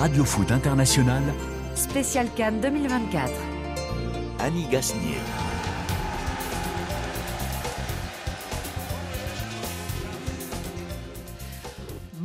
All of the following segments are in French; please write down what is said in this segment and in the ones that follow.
Radio Foot International, Spécial Cannes 2024. Annie Gasnier.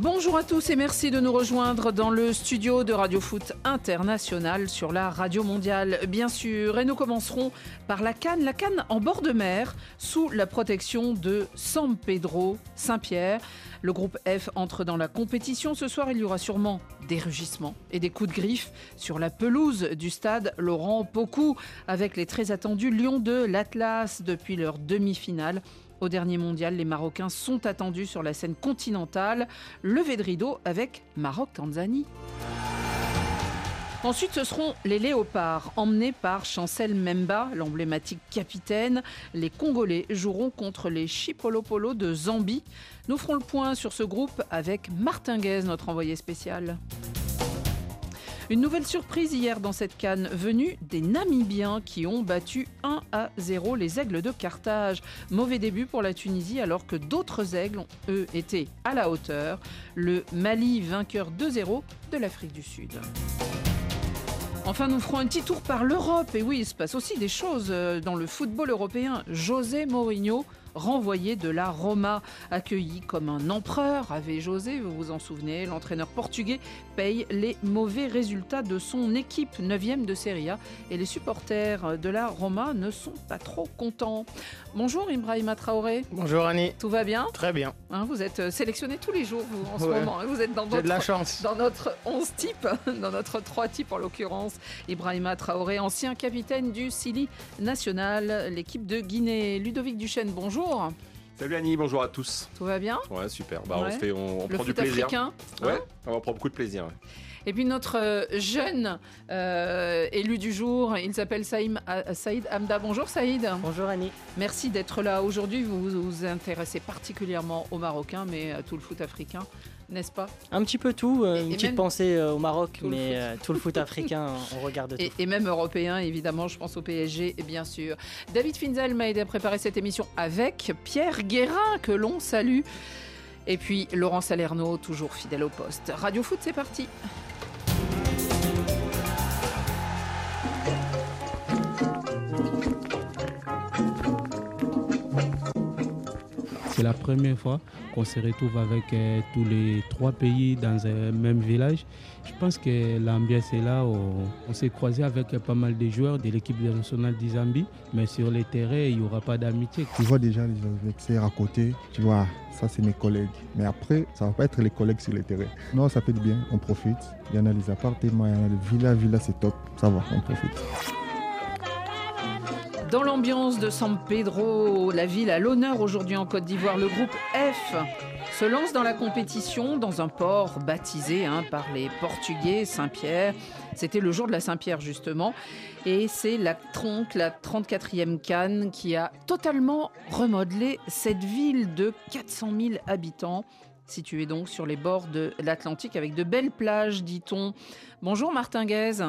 Bonjour à tous et merci de nous rejoindre dans le studio de Radio Foot International sur la radio mondiale, bien sûr. Et nous commencerons par la Cannes, la Cannes en bord de mer, sous la protection de San Pedro Saint-Pierre. Le groupe F entre dans la compétition. Ce soir, il y aura sûrement des rugissements et des coups de griffe sur la pelouse du stade Laurent Pocou, avec les très attendus Lions de l'Atlas depuis leur demi-finale. Au dernier mondial, les Marocains sont attendus sur la scène continentale. Levé de rideau avec Maroc-Tanzanie. Ensuite, ce seront les Léopards, emmenés par Chancel Memba, l'emblématique capitaine. Les Congolais joueront contre les Chipolopolo de Zambie. Nous ferons le point sur ce groupe avec Martin Guez, notre envoyé spécial. Une nouvelle surprise hier dans cette canne, venue des Namibiens qui ont battu 1 à 0 les Aigles de Carthage. Mauvais début pour la Tunisie alors que d'autres Aigles ont, eux, été à la hauteur. Le Mali vainqueur 2-0 de l'Afrique du Sud. Enfin, nous ferons un petit tour par l'Europe. Et oui, il se passe aussi des choses euh, dans le football européen. José Mourinho renvoyé de la Roma, accueilli comme un empereur, avait José, vous vous en souvenez, l'entraîneur portugais paye les mauvais résultats de son équipe 9e de Serie A et les supporters de la Roma ne sont pas trop contents. Bonjour Ibrahima Traoré. Bonjour Annie. Tout va bien? Très bien. Hein, Vous êtes sélectionné tous les jours vous, en ce Ouais. moment. hein. Vous êtes dans J'ai de la votre chance. dans notre 11 type, dans notre 3 type en l'occurrence, Ibrahima Traoré, ancien capitaine du Sili National, l'équipe de Guinée. Ludovic Duchesne, bonjour. Salut Annie, bonjour à tous. Tout va bien? Ouais, super. Bah, Ouais. on, se fait, on, prend du foot plaisir. africain Ouais, hein on prend beaucoup de plaisir. ouais. Et puis notre euh, jeune euh, élu du jour, il s'appelle Saïm- euh, Saïd Hamda. Bonjour Saïd. Bonjour Annie. Merci d'être là aujourd'hui. Vous vous vous intéressez particulièrement aux Marocains, mais à tout le foot africain, n'est-ce pas Un petit peu tout, euh, Et- une et petite pensée euh, au Maroc, le mais euh, tout le foot africain, on regarde tout. et, et même européen, évidemment, je pense au PSG, bien sûr. David Finzel m'a aidé à préparer cette émission avec Pierre Guérin, que l'on salue. Et puis Laurent Salerno, toujours fidèle au poste. Radio Foot, c'est parti. C'est la première fois qu'on se retrouve avec euh, tous les trois pays dans un même village. Je pense que l'ambiance est là. On, s'est croisé avec euh, pas mal de joueurs de l'équipe nationale du Zambie, mais sur les terrains, il n'y aura pas d'amitié. Tu vois déjà les adversaires à côté, tu vois, ça c'est mes collègues. Mais après, ça va pas être les collègues sur le terrain. Non, ça fait du bien, on profite. Il y en a les appartements, il y en a les villas, villas c'est top, ça va, on profite. Dans l'ambiance de San Pedro, la ville à l'honneur aujourd'hui en Côte d'Ivoire, le groupe F se lance dans la compétition dans un port baptisé hein, par les Portugais, Saint-Pierre. C'était le jour de la Saint-Pierre justement. Et c'est la Tronc, la 34e Cannes, qui a totalement remodelé cette ville de 400 000 habitants, située donc sur les bords de l'Atlantique avec de belles plages, dit-on. Bonjour Martin Guez.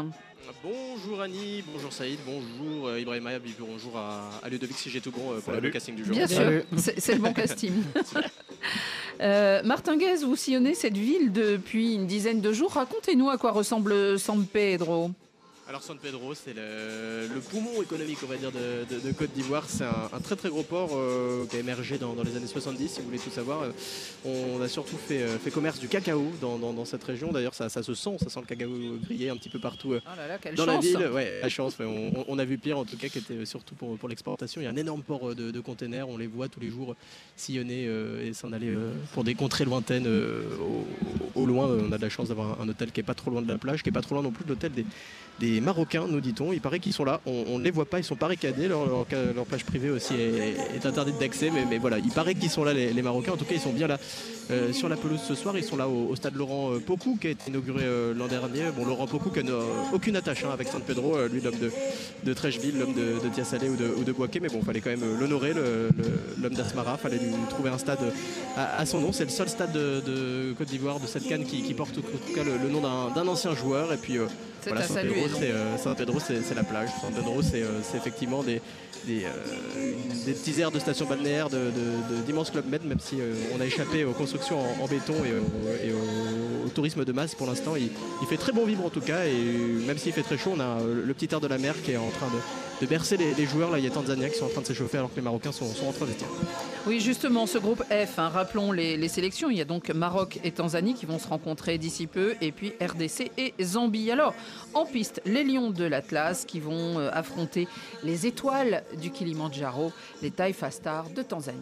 Bonjour Annie, bonjour Saïd, bonjour euh, Ibrahima, bonjour à, à Ludovic si j'ai tout bon euh, pour Salut. le casting du jour. Bien Salut. sûr, c'est c'est le bon casting. Euh, Martin Guez, vous sillonnez cette ville depuis une dizaine de jours. Racontez-nous à quoi ressemble San Pedro. Alors San Pedro, c'est le, le poumon économique, on va dire, de, de- de Côte d'Ivoire. C'est un, un très très gros port euh, qui a émergé dans, dans les années 70, si vous voulez tout savoir. Euh, On a surtout fait, euh, fait commerce du cacao dans, dans- dans cette région. D'ailleurs, ça, ça se sent, ça sent le cacao grillé un petit peu partout euh, Oh là là, quelle dans la chance ville. Ouais, la chance. ouais. On, a vu pire, en tout cas, qui était surtout pour, pour l'exportation. Il y a un énorme port de, de containers. On les voit tous les jours sillonner et s'en aller pour des contrées lointaines. au, au loin, on a de la chance d'avoir un, un hôtel qui est pas trop loin de la plage, qui est pas trop loin non plus de l'hôtel des, des Marocains, nous dit-on. Il paraît qu'ils sont là. On, ne les voit pas. Ils sont barricadés. Leur, leur, plage privée aussi est, est interdite d'accès. Mais, mais voilà, il paraît qu'ils sont là, les, les Marocains. En tout cas, ils sont bien là euh, sur la pelouse ce soir. Ils sont là au, au stade Laurent euh, Pocou, qui a été inauguré euh, l'an dernier. Bon, Laurent Pocou qui n'a aucune attache hein, avec San Pedro, lui, l'homme de, de Trècheville, l'homme de, de Tiasalé ou de, ou de Boaké. Mais bon, il fallait quand même l'honorer, l'homme d'Asmara. fallait lui trouver un stade à, à son nom. C'est le seul stade de, de Côte d'Ivoire, de cette canne, qui, qui porte en tout cas le, le nom d'un ancien joueur. Et puis. euh, C'est voilà, saluer. Donc. C'est euh, San Pedro, c'est c'est la plage. San Pedro, c'est euh, c'est effectivement euh, des petits airs de station balnéaire de, de- d'immenses clubs med, même si on a échappé aux constructions construction en, béton et, au, tourisme de masse pour l'instant. Il, il fait très bon vivre en tout cas et même s'il fait très chaud, on a le petit air de la mer qui est en train de, de bercer les, joueurs. Là, il y a Tanzania qui sont en train de s'échauffer alors que les Marocains sont, en train de vestiaire. Oui, justement, ce groupe F, hein, rappelons les, les sélections. Il y a donc Maroc et Tanzanie qui vont se rencontrer d'ici peu, et puis RDC et Zambie. Alors, en piste, les Lions de l'Atlas qui vont euh, affronter les étoiles du Kilimandjaro, les Taifa Stars de Tanzanie.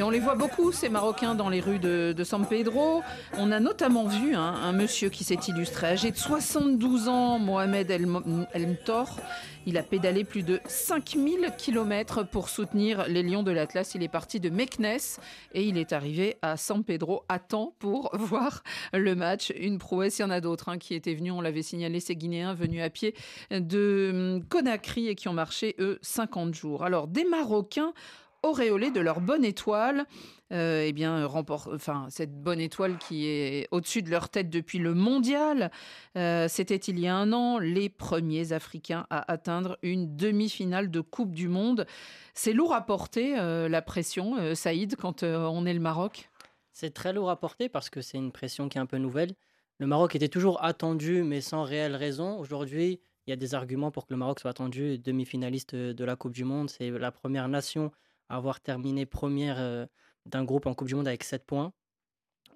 Et on les voit beaucoup, ces Marocains, dans les rues de, San Pedro. On a notamment vu hein, un monsieur qui s'est illustré, âgé de 72 ans, Mohamed El, El Mtor. Il a pédalé plus de 5000 km pour soutenir les Lions de l'Atlas. Il est parti de Meknes et il est arrivé à San Pedro à temps pour voir le match. Une prouesse, il y en a d'autres hein, qui étaient venus, on l'avait signalé, ces Guinéens venus à pied de hum, Conakry et qui ont marché, eux, 50 jours. Alors, des Marocains auréolés de leur bonne étoile. Euh, eh bien, remporte, enfin, cette bonne étoile qui est au-dessus de leur tête depuis le mondial. Euh, C'était il y a un an, les premiers Africains à atteindre une demi-finale de Coupe du Monde. C'est lourd à porter, euh, la pression, Saïd, quand on est le Maroc? C'est très lourd à porter parce que c'est une pression qui est un peu nouvelle. Le Maroc était toujours attendu, mais sans réelle raison. Aujourd'hui, il y a des arguments pour que le Maroc soit attendu demi-finaliste de la Coupe du Monde. C'est la première nation avoir terminé première euh, d'un groupe en Coupe du Monde avec 7 points.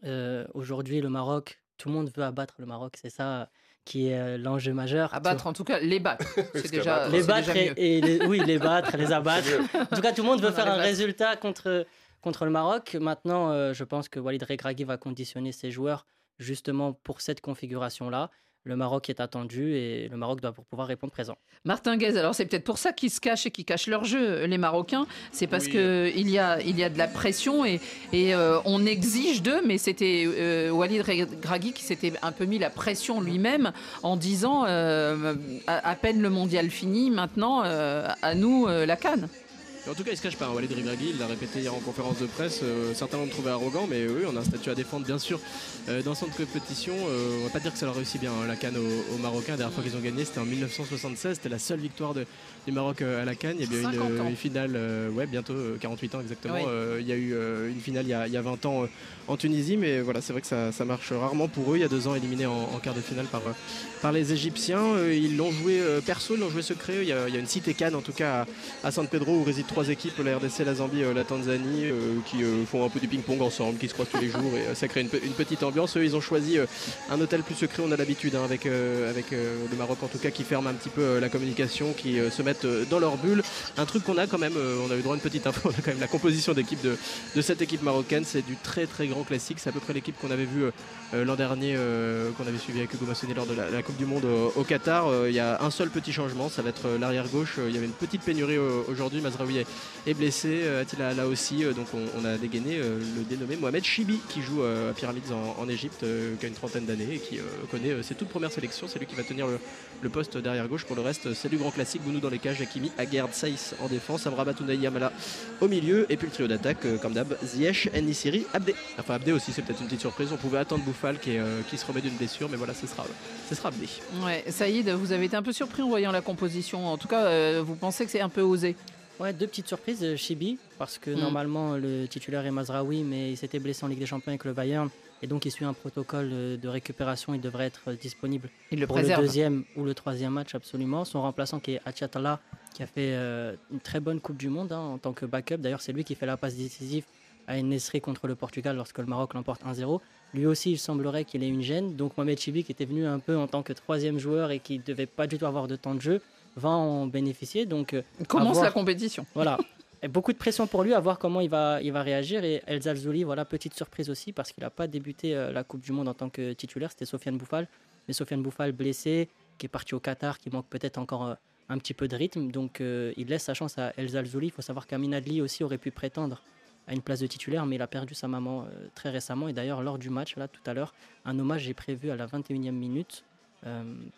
Euh, Aujourd'hui, le Maroc, tout le monde veut abattre le Maroc. C'est ça qui est euh, l'enjeu majeur. Abattre, en tout cas, les battre. C'est déjà, les battre déjà et, mieux. et les- oui les battre les abattre en tout cas tout le monde veut faire un battre. résultat contre contre le Maroc maintenant euh, je pense que Walid Regragui va conditionner ses joueurs justement pour cette configuration là le Maroc est attendu et le Maroc doit pour pouvoir répondre présent Martin Guez, alors c'est peut-être pour ça qu'ils se cachent et qu'ils cachent leur jeu, les Marocains. C'est parce Oui. que il y a, il y a de la pression et, et euh, on exige d'eux, mais c'était euh, Walid Regragui qui s'était un peu mis la pression lui-même en disant euh, à, à peine le mondial fini, maintenant euh, à nous euh, la canne. Mais en tout cas, il se cache pas. hein. Walid Regragui, il l'a répété hier en conférence de presse. euh, certains l'ont trouvé arrogant, mais oui, on a un statut à défendre, bien sûr, euh, dans cette compétition. Euh, on va pas dire que ça leur réussit bien, hein, la Cannes aux, aux Marocains. La dernière fois qu'ils ont gagné, c'était en 1976. C'était la seule victoire de- du Maroc euh, à la Cannes. Il y a bien eu 50 une, finale, ouais, bientôt euh, 48 ans exactement. Oui. Il y a eu une finale il y a, il y a 20 ans en Tunisie, mais voilà, c'est vrai que ça, ça marche rarement pour eux. Il y a deux ans, éliminés en, en quart de finale par, par les Égyptiens. Ils l'ont joué perso, ils l'ont joué secret. Il y, a, il y a une cité Cannes, en tout cas, à, à San Pedro, où résident trois équipes la RDC, la Zambie, euh, la Tanzanie, euh, qui euh, font un peu du ping-pong ensemble, qui se croisent tous les jours, et ça crée une, pe- une petite ambiance. Eux, ils ont choisi un hôtel plus secret, on a l'habitude, hein, avec, avec le Maroc, en tout cas, qui ferme un petit peu la communication, qui se mettent dans leur bulle. Un truc qu'on a quand même, on a eu droit à une petite info, on a quand même la composition d'équipe de, de cette équipe marocaine, c'est du très très grand classique. C'est à peu près l'équipe qu'on avait vu euh, l'an dernier, euh, qu'on avait suivi avec Hugo Massonnet lors de la, Coupe du Monde au, Qatar. Euh, Il y a un seul petit changement, ça va être euh, l'arrière gauche. Euh, Il y avait une petite pénurie euh, aujourd'hui. Mazraoui est, blessé, euh, Attila là aussi, Euh, donc on, a dégainé euh, le dénommé Mohamed Chibi qui joue euh, à Pyramids en, Égypte, euh, qui a une trentaine d'années et qui euh, connaît euh, ses toutes premières sélections. C'est lui qui va tenir le, le poste d'arrière gauche. Pour le reste, c'est du grand classique. Bounou dans les cages, Hakimi, Aguerd, Saïs en défense, Amrabat Yamala au milieu et puis le trio d'attaque euh, comme d'hab Ziyech, Nisiri, Abdé. Enfin Abdé aussi c'est peut-être une petite surprise. On pouvait attendre Bouffal qui, est, euh, qui se remet d'une blessure mais voilà ce sera, ce sera Abdé. Ouais, Saïd, vous avez été un peu surpris en voyant la composition. En tout cas, euh, vous pensez que c'est un peu osé Ouais, deux petites surprises. Chibi, parce que Mm. normalement le titulaire est Mazraoui, mais il s'était blessé en Ligue des Champions avec le Bayern. Et donc il suit un protocole euh, de récupération. Il devrait être euh, disponible Il le pour préserve. le deuxième ou le troisième match, absolument. Son remplaçant qui est Achatala, qui a fait euh, une très bonne Coupe du Monde hein, en tant que backup. D'ailleurs, c'est lui qui fait la passe décisive à Nesri contre le Portugal lorsque le Maroc l'emporte 1-0. Lui aussi, il semblerait qu'il ait une gêne. Donc Mohamed Chibi, qui était venu un peu en tant que troisième joueur et qui ne devait pas du tout avoir de temps de jeu, va en bénéficier. Donc euh, Commence la compétition. voilà. Beaucoup de pression pour lui à voir comment il va, il va réagir. Et El Zalzouli, voilà, petite surprise aussi, parce qu'il n'a pas débuté euh, la Coupe du Monde en tant que titulaire. C'était Sofiane Bouffal. Mais Sofiane Bouffal blessé, qui est parti au Qatar, qui manque peut-être encore euh, un petit peu de rythme. Donc euh, il laisse sa chance à El Zalzouli. Il faut savoir qu'Amin Adli aussi aurait pu prétendre à une place de titulaire, mais il a perdu sa maman très récemment. Et d'ailleurs, lors du match, là, tout à l'heure, un hommage est prévu à la 21e minute,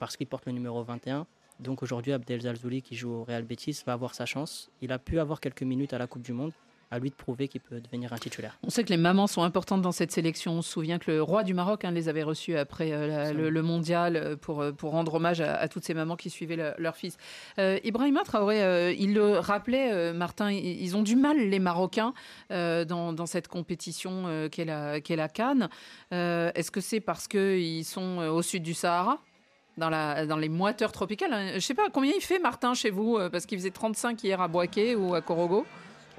parce qu'il porte le numéro 21. Donc aujourd'hui, Abdel Zalzouli, qui joue au Real Betis, va avoir sa chance. Il a pu avoir quelques minutes à la Coupe du Monde, à lui de prouver qu'il peut devenir un titulaire. On sait que les mamans sont importantes dans cette sélection. On se souvient que le roi du Maroc hein, les avait reçus après euh, le, mondial euh, pour, euh, pour rendre hommage à, toutes ces mamans qui suivaient le- leur fils. Euh, Ibrahima Traoré, il le rappelait, Martin, ils, ont du mal, les Marocains, dans, dans cette compétition qu'est la, qu'est la Cannes. Est-ce que c'est parce qu'ils sont au sud du Sahara? Dans, la, dans les moiteurs tropicales hein Je sais pas, combien il fait, Martin, chez vous euh, Parce qu'il faisait 35 hier à Boaké ou à Korogo?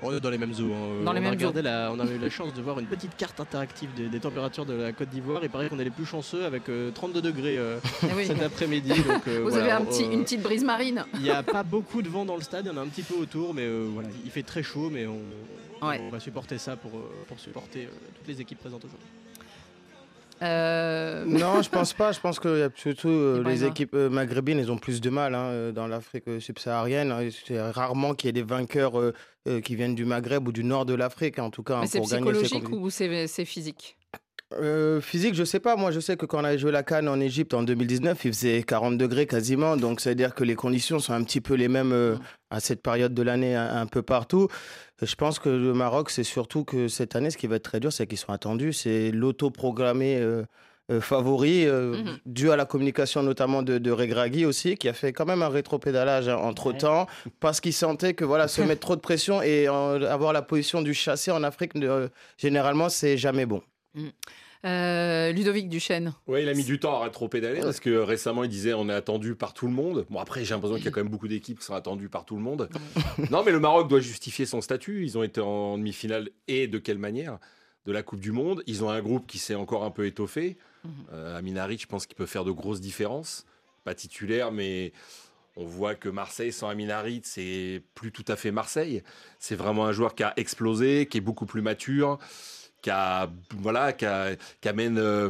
On est dans les mêmes eaux. hein. Dans on, les a mêmes regardé la- on a eu la chance de voir une petite carte interactive des, des températures de la Côte d'Ivoire. Il paraît qu'on est les plus chanceux avec euh, 32 degrés euh, Eh oui. cet après-midi. euh, Vous voilà, avez un on- petit, une petite brise marine. Il n'y a pas beaucoup de vent dans le stade, il y en a un petit peu autour, mais voilà, il fait très chaud, mais on, Ouais. on va supporter ça pour, pour supporter toutes les équipes présentes aujourd'hui. Euh, Non, je pense pas. Je pense que y a surtout euh, les équipes euh, maghrébines, elles ont plus de mal hein, euh, dans l'Afrique euh, subsaharienne. hein. C'est rarement qu'il y ait des vainqueurs euh, euh, qui viennent du Maghreb ou du nord de l'Afrique, en tout cas, hein, Mais c'est ces psychologique ou c'est physique? Euh, physique, je sais pas. Moi, je sais que quand on avait joué la Cannes en Égypte en 2019, il faisait 40 degrés quasiment. Donc, ça veut dire que les conditions sont un petit peu les mêmes euh, à cette période de l'année un, un peu partout. Je pense que le Maroc, c'est surtout que cette année, ce qui va être très dur, c'est qu'ils sont attendus. C'est l'auto-programmé euh, euh, favori, euh, Mhm. dû à la communication notamment de, de Regragui aussi, qui a fait quand même un rétropédalage hein, entre-temps, parce qu'il sentait que voilà, se mettre trop de pression et avoir la position du chassé en Afrique, euh, généralement, c'est jamais bon. Euh, Ludovic Duchesne. Ouais, il a mis du temps à rétro-pédaler parce que récemment il disait on est attendu par tout le monde. Bon, après, j'ai l'impression qu'il y a quand même beaucoup d'équipes qui sont attendues par tout le monde. non, mais le Maroc doit justifier son statut. Ils ont été en demi-finale et de quelle manière? De la Coupe du Monde. Ils ont un groupe qui s'est encore un peu étoffé. Euh, Amin Harit, je pense qu'il peut faire de grosses différences. Pas titulaire, mais on voit que Marseille sans Amin Harit, c'est plus tout à fait Marseille. C'est vraiment un joueur qui a explosé, qui est beaucoup plus mature, qui a voilà, qui, amène euh,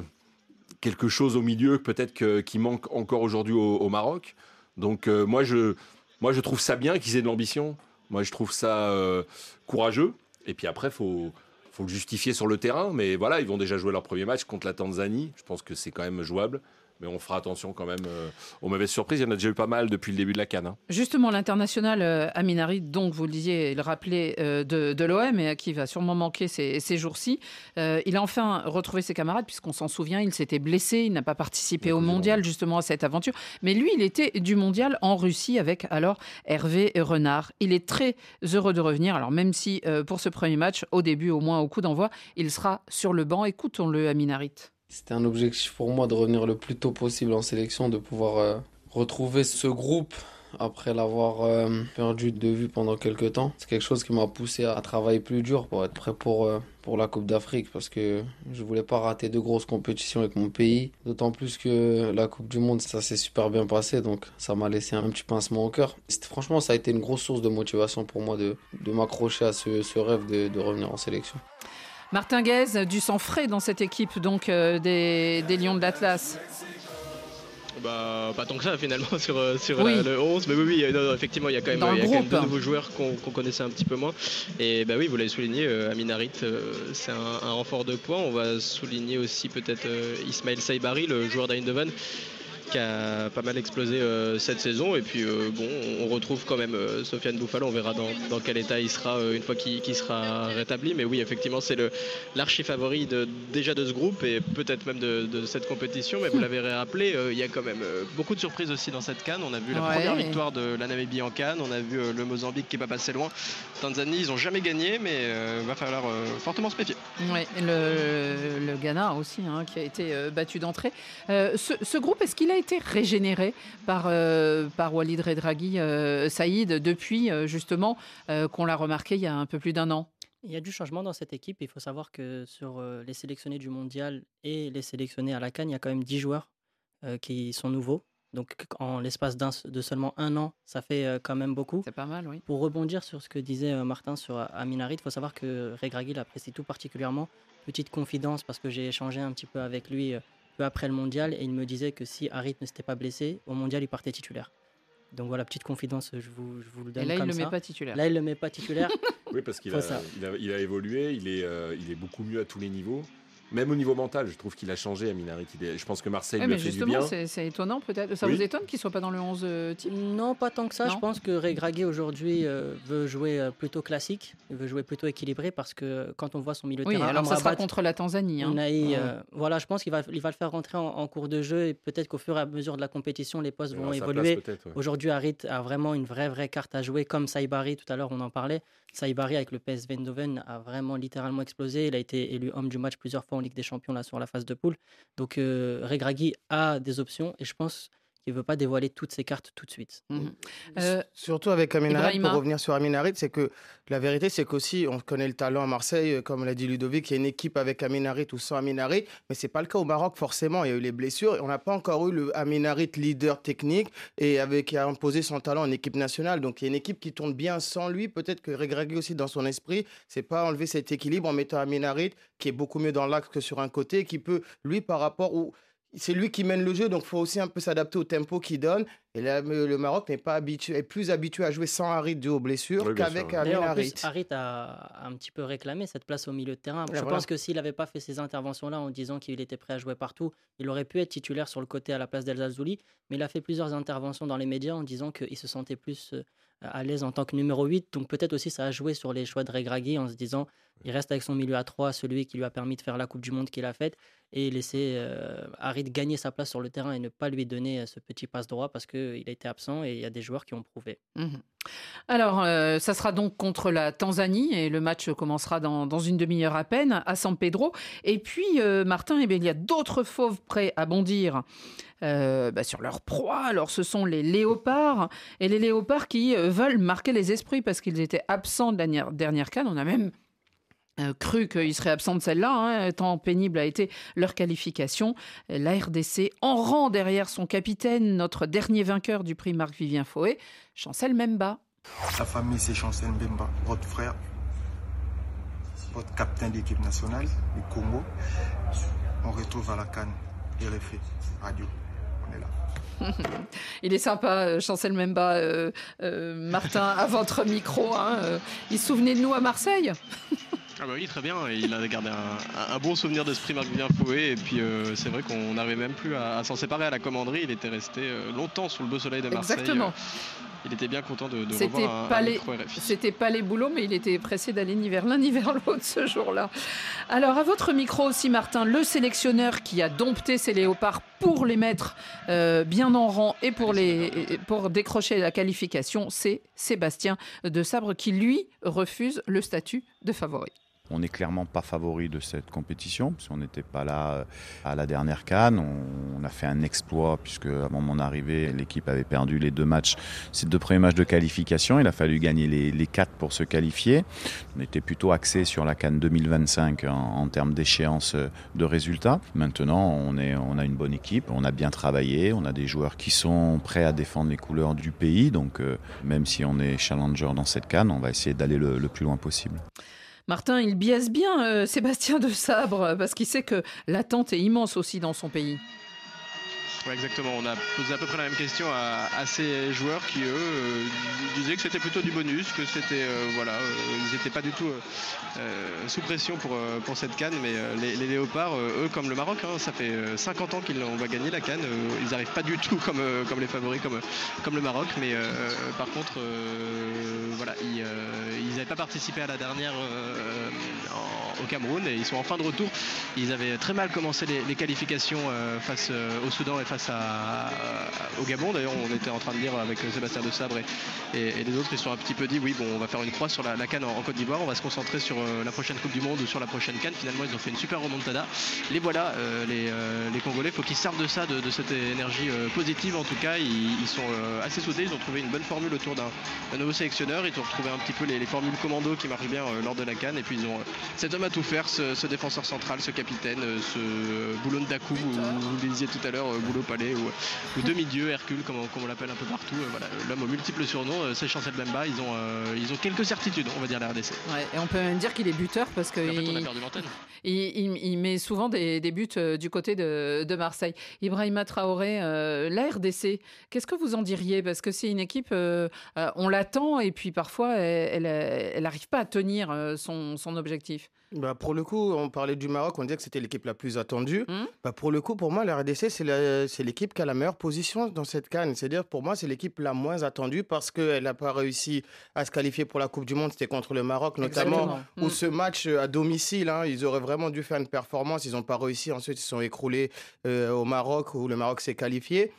quelque chose au milieu peut-être qui manque encore aujourd'hui au, au Maroc. Donc euh, moi je moi je trouve ça bien qu'ils aient de l'ambition. Moi je trouve ça euh, courageux. Et puis après faut faut le justifier sur le terrain. Mais voilà, ils vont déjà jouer leur premier match contre la Tanzanie. Je pense que c'est quand même jouable. Mais on fera attention quand même euh, aux mauvaises surprises. Il y en a déjà eu pas mal depuis le début de la canne. hein. Justement, l'international euh, Amin Harit, donc vous le disiez, le rappelez, euh, de, de l'OM et à qui va sûrement manquer ces, ces jours-ci. Euh, il a enfin retrouvé ses camarades, puisqu'on s'en souvient, il s'était blessé, il n'a pas participé au mondial, justement, à cette aventure. Mais lui, il était du mondial en Russie avec alors Hervé Renard. Il est très heureux de revenir. Alors, même si pour ce premier match, au début, au moins au coup d'envoi, il sera sur le banc. Écoutons-le, Amin Harit. C'était un objectif pour moi de revenir le plus tôt possible en sélection, de pouvoir euh, retrouver ce groupe après l'avoir euh, perdu de vue pendant quelques temps. C'est quelque chose qui m'a poussé à travailler plus dur pour être prêt pour, euh, la Coupe d'Afrique parce que je voulais pas rater de grosses compétitions avec mon pays. D'autant plus que la Coupe du Monde, ça s'est super bien passé, donc ça m'a laissé un petit pincement au cœur. Franchement, ça a été une grosse source de motivation pour moi de, de m'accrocher à ce, ce rêve de, de revenir en sélection. Martin Guez, du sang frais dans cette équipe donc euh, des, des Lions de l'Atlas. Bah, pas tant que ça finalement sur, euh, sur Oui. la- le 11, mais oui, oui, euh, non, non, effectivement, il y a quand même, il y a quand même groupe. deux nouveaux joueurs qu'on connaissait un petit peu moins. Et bah oui, vous l'avez souligné, euh, Amin Harit, euh, c'est un, un renfort de poids. On va souligner aussi peut-être euh, Ismaël Saibari, le joueur d'Eindhoven, qui a pas mal explosé euh, cette saison. Et puis euh, bon, on retrouve quand même euh, Sofiane Bouffal. On verra dans, dans quel état il sera une fois qu'il sera rétabli. Mais oui, effectivement, c'est le l'archi favori de, déjà de ce groupe et peut-être même de, de cette compétition. Mais vous l'avez rappelé, il y a quand même beaucoup de surprises aussi dans cette canne. On a vu la Ouais. première victoire de la Namibie en canne. On a vu le Mozambique qui est pas passé loin. Tanzanie, ils ont jamais gagné, mais euh, va falloir fortement se méfier. Oui, le, Ghana aussi, hein, qui a été euh, battu d'entrée. Euh, ce, groupe, est-ce qu'il a été régénéré par, euh, par Walid Redraghi Saïd depuis justement qu'on l'a remarqué il y a un peu plus d'un an? Il y a du changement dans cette équipe. Il faut savoir que sur les sélectionnés du mondial et les sélectionnés à la Cannes, il y a quand même 10 joueurs qui sont nouveaux. Donc en l'espace de seulement un an, ça fait euh, quand même beaucoup. C'est pas mal, oui. Pour rebondir sur ce que disait euh, Martin sur euh, Amin Harit, il faut savoir que Regragui l'apprécie tout particulièrement. Petite confidence parce que j'ai échangé un petit peu avec lui euh, peu après le mondial et il me disait que si Harit ne s'était pas blessé, au mondial il partait titulaire. Donc voilà, petite confidence, je vous, je vous le donne Et là, il ne le met pas titulaire. Là, il le met pas titulaire. Oui, parce qu'il a, ça. il a, il a évolué, il est, euh, il est beaucoup mieux à tous les niveaux. Même au niveau mental, je trouve qu'il a changé, est- Je pense que Marseille Ouais, lui mais a fait du justement, bien. c'est c'est étonnant peut-être. Ça Oui. vous étonne qu'il soit pas dans le 11 euh, type Non, pas tant que ça. Non Je pense que Regragui aujourd'hui euh, veut jouer euh, plutôt classique, il veut jouer plutôt équilibré parce que quand on voit son milieu de Oui, terrain, alors ça sera Amrabat, contre la Tanzanie. hein. Unai, Ouais. euh, voilà, je pense qu'il va, il va le faire rentrer en, en cours de jeu et peut-être qu'au fur et à mesure de la compétition, les postes vont évoluer. ouais. Aujourd'hui, Harit a vraiment une vraie, vraie carte à jouer, comme Saibari, tout à l'heure on en parlait. Saibari avec le PSV Eindhoven a vraiment littéralement explosé. Il a été élu homme du match plusieurs fois en Ligue des Champions là, sur la phase de poule. Donc euh, Regragui a des options et je pense ne veut pas dévoiler toutes ses cartes tout de suite. Mhm. Euh, Surtout avec Aminarit, Ibrahima. pour revenir sur Aminarit, c'est que la vérité, c'est qu'aussi, on connaît le talent à Marseille, euh, comme l'a dit Ludovic, il y a une équipe avec Aminarit ou sans Aminarit, mais c'est pas le cas au Maroc, forcément. Il y a eu les blessures et on n'a pas encore eu le Aminarit leader technique et avec qui a imposé son talent en équipe nationale. Donc il y a une équipe qui tourne bien sans lui. Peut-être que Regragui aussi, dans son esprit, c'est pas enlever cet équilibre en mettant Aminarit, qui est beaucoup mieux dans l'axe que sur un côté, qui peut, lui, par rapport où c'est lui qui mène le jeu, donc il faut aussi un peu s'adapter au tempo qu'il donne. Et là, le Maroc n'est pas habitué, est plus habitué à jouer sans Harit dû aux blessures Oui, bien qu'avec. Amin Harit. plus, Harit a, a un petit peu réclamé cette place au milieu de terrain. Je voilà. pense que s'il n'avait pas fait ces interventions-là en disant qu'il était prêt à jouer partout, il aurait pu être titulaire sur le côté à la place d'El Zalzouli. Mais il a fait plusieurs interventions dans les médias en disant qu'il se sentait plus euh, à l'aise en tant que numéro 8. Donc peut-être aussi ça a joué sur les choix de Regragui en se disant il reste avec son milieu à 3, celui qui lui a permis de faire la Coupe du Monde qu'il a faite, et laisser euh, Harit gagner sa place sur le terrain et ne pas lui donner euh, ce petit passe droit parce qu'il a été absent et il y a des joueurs qui ont prouvé. Mhm. Alors, euh, ça sera donc contre la Tanzanie et le match commencera dans, une demi-heure à peine à San Pedro. Et puis, euh, Martin, eh il y a d'autres fauves prêts à bondir euh, bah, sur leur proie. Alors, ce sont les léopards et les léopards qui euh, veulent marquer les esprits parce qu'ils étaient absents de la dernière, canne. On a même euh, cru qu'ils seraient absents de celle-là, hein, tant pénible a été leur qualification. La RDC en rang derrière son capitaine, notre dernier vainqueur du prix Marc-Vivien Fouet, Chancel Memba. La famille, c'est Chancel Mbemba, votre frère, votre capitaine d'équipe nationale du Congo. On retrouve à la canne. RFI, radio. Il est sympa, euh, Chancel Memba, euh, euh, Martin, à votre micro. Hein, euh, il souvenait de nous à Marseille? Ah bah oui, très bien. Il a gardé un, un bon souvenir de ce prix Marc-Vivien Fouet. Et puis euh, c'est vrai qu'on n'arrivait même plus à, à s'en séparer à la commanderie. Il était resté euh, longtemps sous le beau soleil de Marseille. Exactement. Il était bien content de, de revoir pas un les-. C'était pas les boulots, mais il était pressé d'aller ni vers l'un ni vers l'autre ce jour-là. Alors, à votre micro aussi, Martin, le sélectionneur qui a dompté ses léopards pour les mettre euh, bien en rang et pour, les, et pour décrocher la qualification, c'est Sébastien de Sabre qui, lui, refuse le statut de favori. On n'est clairement pas favori de cette compétition, parce qu'on n'était pas là euh, à la dernière canne. On, a fait un exploit, puisque avant mon arrivée, l'équipe avait perdu les deux matchs, ces deux premiers matchs de qualification. Il a fallu gagner les, quatre pour se qualifier. On était plutôt axé sur la canne 2025 en, termes d'échéance euh, de résultats. Maintenant, on, est, on a une bonne équipe, on a bien travaillé, on a des joueurs qui sont prêts à défendre les couleurs du pays. Donc, euh, même si on est challenger dans cette canne, on va essayer d'aller le- le plus loin possible. Martin, il biaise bien euh, Sébastien de Sabre parce qu'il sait que l'attente est immense aussi dans son pays. Exactement. On a posé à peu près la même question à, ces joueurs qui, eux, euh, disaient que c'était plutôt du bonus, que c'était. euh, voilà, euh, ils n'étaient pas du tout sous pression pour, pour cette canne, mais les, Léopards, eux, comme le Maroc, hein, ça fait euh, 50 ans qu'on va gagner la canne. ils n'arrivent pas du tout comme, comme les favoris, comme, comme le Maroc, mais par contre, voilà, ils n'avaient pas participé à la dernière en- au Cameroun et ils sont en fin de retour. Ils avaient très mal commencé les, qualifications euh, face euh, au Soudan et face à- au Gabon. D'ailleurs, on était en train de dire avec euh, Sébastien de Sabre et, et- les autres, ils sont un petit peu dit oui, bon, on va faire une croix sur la, la canne en, Côte d'Ivoire, on va se concentrer sur la prochaine Coupe du Monde ou sur la prochaine canne. Finalement, ils ont fait une super remontada. Les voilà, les, Congolais, faut qu'ils servent de ça, de, cette énergie positive. En tout cas, ils, sont assez soudés. Ils ont trouvé une bonne formule autour d'un nouveau sélectionneur. Ils ont retrouvé un petit peu les, les formules commando qui marchent bien lors de la canne. Et puis ils ont à tout faire, ce, ce défenseur central, ce capitaine, euh, ce Boulon Dakou, vous, le disiez tout à l'heure, euh, Boulot Palais ou, ou demi-dieu, Hercule, comme on, l'appelle un peu partout. Euh, voilà, l'homme aux multiples surnoms, euh, c'est Chancel Bemba. Ils ont, euh, ils ont quelques certitudes, on va dire, la RDC. Ouais, et on peut même dire qu'il est buteur parce que En fait, on a il, perdu l'antenne. il, il- il met souvent des, des buts euh, du côté de, de Marseille. Ibrahima Traoré, euh, la RDC, qu'est-ce que vous en diriez? Parce que c'est une équipe, euh, euh, on l'attend et puis parfois elle n'arrive pas à tenir euh, son, son objectif. Bah, pour le coup, on parlait du Maroc, on disait que c'était l'équipe la plus attendue. Hmm Bah, pour le coup, pour moi, la RDC, c'est l'équipe qui a la meilleure position dans cette canne. C'est-à-dire, pour moi, c'est l'équipe la moins attendue parce qu'elle n'a pas réussi à se qualifier pour la Coupe du Monde. C'était contre le Maroc, notamment, où Hmm. ce match euh, à domicile, hein, ils auraient vraiment dû faire une performance. Ils n'ont pas réussi. Ensuite, ils se sont écroulés euh, au Maroc, où le Maroc s'est qualifié.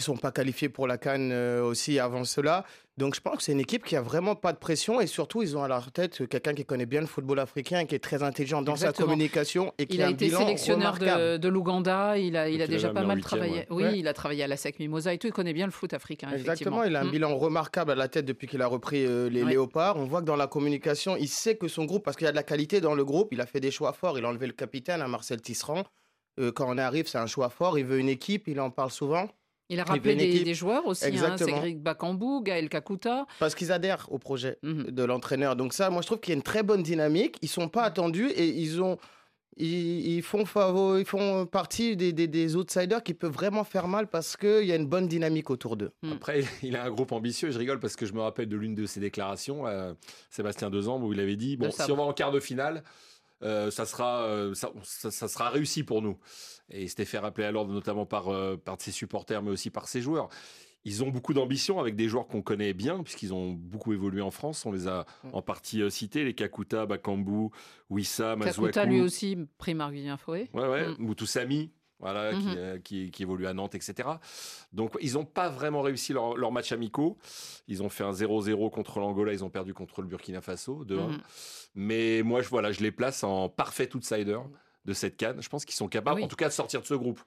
Ils sont pas qualifiés pour la Cannes euh, aussi avant cela. Donc je pense que c'est une équipe qui a vraiment pas de pression et surtout ils ont à leur tête quelqu'un qui connaît bien le football africain, qui est très intelligent dans Exactement. sa communication et qui Il a a un été bilan sélectionneur remarquable. de, de l'Ouganda, il a, il a déjà pas mal travaillé. ouais. Oui, Ouais. il a travaillé à la SEC Mimosa et tout, il connaît bien le foot africain. Exactement, il a un Mm. bilan remarquable à la tête depuis qu'il a repris euh, les Ouais. Léopards. On voit que dans la communication, il sait que son groupe, parce qu'il y a de la qualité dans le groupe, il a fait des choix forts. Il a enlevé le capitaine, à Marcel Tisserand. Euh, quand on arrive, c'est un choix fort. Il veut une équipe, il en parle souvent. Il a rappelé des, joueurs aussi, hein, Exactement. Cédric Bakambou, Gaël Kakuta. Parce qu'ils adhèrent au projet Mhm. de l'entraîneur. Donc ça, moi, je trouve qu'il y a une très bonne dynamique. Ils sont pas attendus et ils ont... Ils, ils font, favo- ils font partie des, des, des outsiders qui peuvent vraiment faire mal parce qu'il y a une bonne dynamique autour d'eux. Mm. Après, il a un groupe ambitieux. Je rigole parce que je me rappelle de l'une de ses déclarations, euh, Sébastien Dezambre, où il avait dit bon, si on va en quart de finale, euh, ça sera, euh, ça, sera réussi pour nous. Et il s'était fait rappeler à l'ordre, notamment par, euh, par ses supporters, mais aussi par ses joueurs. Ils ont beaucoup d'ambition avec des joueurs qu'on connaît bien, puisqu'ils ont beaucoup évolué en France. On les a Mm. en partie euh, cités les Kakuta, Bakambu, Wissa, Kakuta lui aussi, pris Marc-Vivien Fouet. Ouais, ouais. Mm. Moutoussamy, voilà, qui, Mhm. euh, qui, qui évolue à Nantes, etc. Donc, ils n'ont pas vraiment réussi leur, leur match amicaux. Ils ont fait un 0-0 contre l'Angola, ils ont perdu contre le Burkina Faso, 2-1. Mhm. Mais moi, je, voilà, je les place en parfait outsider de cette canne. Je pense qu'ils sont capables, Oui. en tout cas, de sortir de ce groupe.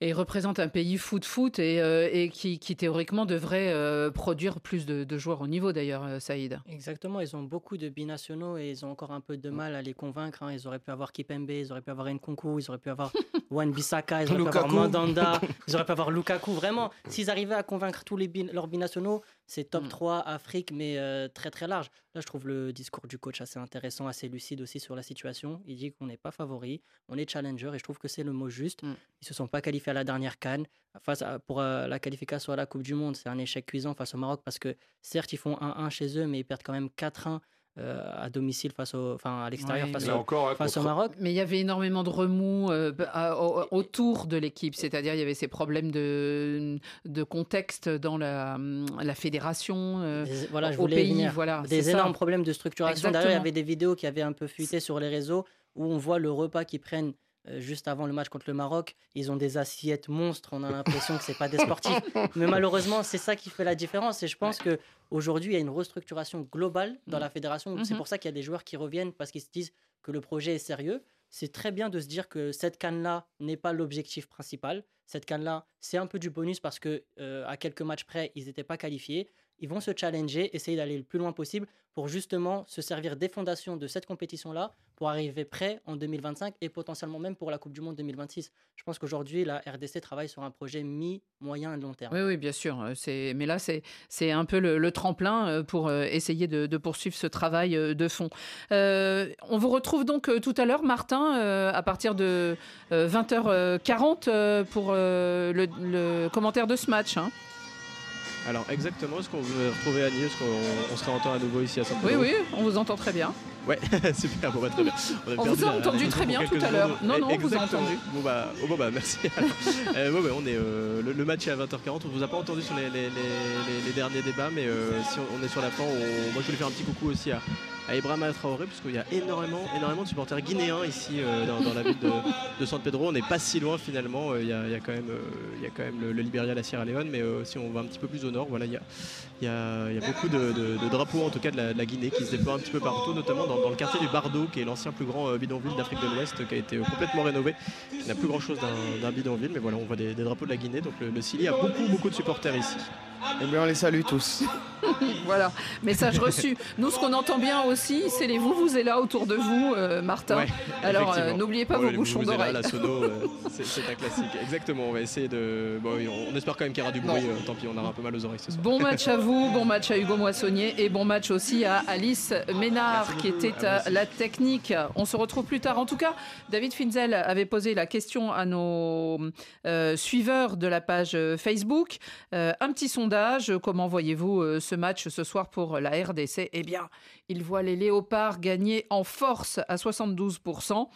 Et représente un pays foot-foot et, euh, et qui, qui, théoriquement devrait euh, produire plus de, de joueurs au niveau d'ailleurs, euh, Saïd. Exactement, ils ont beaucoup de binationaux et ils ont encore un peu de mal à les convaincre. hein. Ils auraient pu avoir Kipembe, ils auraient pu avoir Nkunku, ils auraient pu avoir Wan Bissaka, ils auraient pu avoir. Mandanda, ils auraient pu avoir Lukaku. Vraiment, s'ils arrivaient à convaincre tous les bin- leurs binationaux, c'est top Mm. 3 Afrique, mais euh, très très large. Là, je trouve le discours du coach assez intéressant, assez lucide aussi sur la situation. Il dit qu'on n'est pas favori, on est challenger et je trouve que c'est le mot juste. Mm. Ils se sont pas qualifiés à la dernière canne. Face à- pour euh, la qualification à la Coupe du Monde, c'est un échec cuisant face au Maroc parce que certes, ils font 1-1 chez eux, mais ils perdent quand même 4-1 euh, à domicile face au, enfin à l'extérieur Ouais, face, au, encore, face au Maroc. Mais il y avait énormément de remous euh, b- à- au- autour de l'équipe, c'est-à-dire il y avait ces problèmes de, de contexte dans la, la fédération, euh, Des- voilà, je au pays, venir. voilà. des énormes ça. problèmes de structuration. D'ailleurs, il y avait des vidéos qui avaient un peu fuité sur les réseaux où on voit le repas qu'ils prennent juste avant le match contre le Maroc. Ils ont des assiettes monstres. On a l'impression que c'est pas des sportifs. Mais malheureusement, c'est ça qui fait la différence. Et je pense que aujourd'hui, il y a une restructuration globale dans la fédération. C'est Mhm. pour ça qu'il y a des joueurs qui reviennent parce qu'ils se disent que le projet est sérieux. C'est très bien de se dire que cette canne-là n'est pas l'objectif principal. Cette canne-là, c'est un peu du bonus parce que euh, à quelques matchs près, ils n'étaient pas qualifiés. Ils vont se challenger, essayer d'aller le plus loin possible pour justement se servir des fondations de cette compétition-là pour arriver prêt en 2025 et potentiellement même pour la Coupe du Monde 2026. Je pense qu'aujourd'hui, la RDC travaille sur un projet mi, moyen et long terme. Oui, oui, bien sûr. euh, mais là, c'est, un peu le, tremplin euh, pour euh, essayer de, poursuivre ce travail de fond. On vous retrouve donc tout à l'heure, Martin, à partir de euh, 20h40 euh, pour le, le commentaire de ce match. hein. Alors exactement, est-ce qu'on veut retrouver Est-ce qu'on on se réentend à nouveau ici à San Oui, oui, on vous entend très bien. Ouais, super, bon bah très bien. a On perdu vous a entendu la- très bien tout à l'heure. Non, non, on vous a entendu. Bon bah, oh, bon, bah merci. Euh, bon, bah, on est, euh, le, le match est à 20h40, on vous a pas entendu sur les, les- les- les- les derniers débats, mais euh, si on, on est sur la fin, on- moi je voulais faire un petit coucou aussi à, à Ibrahima Traoré, puisqu'il y a énormément, énormément de supporters guinéens ici euh, dans, dans la ville de, de San Pedro. On n'est pas si loin finalement, Euh, il y, a, il y a quand même, il y a quand même le, le Liberia, la Sierra Leone, mais si on va un petit peu plus au nord, voilà, il y a, y a- y a beaucoup de, de- de drapeaux en tout cas de la, de la Guinée qui se déploient un petit peu partout, notamment dans, dans le quartier du Bardo, qui est l'ancien plus grand euh, bidonville d'Afrique de l'Ouest, qui a été euh, complètement rénové, qui n'a plus grand chose d'un bidonville, mais voilà, on voit des, des drapeaux de la Guinée, donc le, le Sili a beaucoup beaucoup de supporters ici. Eh bien, on les salue tous. voilà, message reçu. Nous, ce qu'on entend bien aussi, c'est les vous, vous êtes là autour de vous, euh, Martin. Ouais, Alors, euh, n'oubliez pas Ouais, vos les bouchons d'oreilles. La sono, euh, c'est un classique. Exactement, on va essayer de. Bon, on espère quand même qu'il y aura du bruit. euh, tant pis, on aura un peu mal aux oreilles ce soir. Bon match à vous, bon match à Hugo Moissonnier et bon match aussi à Alice Ménard qui était à la technique. On se retrouve plus tard. En tout cas, David Finzel avait posé la question à nos euh, suiveurs de la page Facebook. Euh, un petit comment voyez-vous euh, ce match ce soir pour la RDC Eh bien, il voit les Léopards gagner en force à 72%.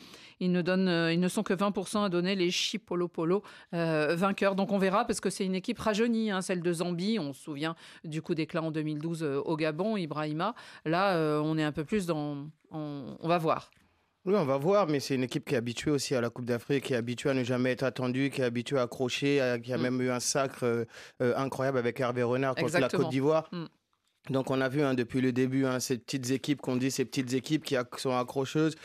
Ils ne, donnent, euh, ils ne sont que 20% à donner les Chipolopolo euh, vainqueurs. Donc on verra parce que c'est une équipe rajeunie, hein, celle de Zambie. On se souvient du coup d'éclat en 2012 euh, au Gabon, Ibrahima. Là, on est un peu plus dans... On va voir. Oui, on va voir, mais c'est une équipe qui est habituée aussi à la Coupe d'Afrique, qui est habituée à ne jamais être attendue, qui est habituée à accrocher, à- qui a Mm. même eu un sacre euh, euh, incroyable avec Hervé Renard contre Exactement. la Côte d'Ivoire. Mm. Donc on a vu hein, depuis le début hein, ces petites équipes qu'on dit, ces petites équipes qui sont accrocheuses.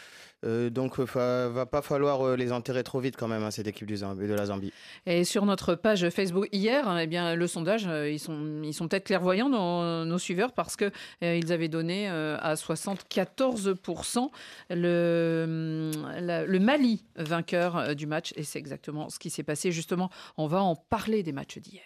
Euh, donc il va pas falloir euh, les enterrer trop vite quand même, hein, cette équipe du de la Zambie. Et sur notre page Facebook hier, hein, eh bien, le sondage, euh, ils sont, ils sont peut-être clairvoyants, nos, nos suiveurs, parce que euh, ils avaient donné euh, à 74% le, la- le Mali vainqueur euh, du match. Et c'est exactement ce qui s'est passé. Justement, on va en parler des matchs d'hier.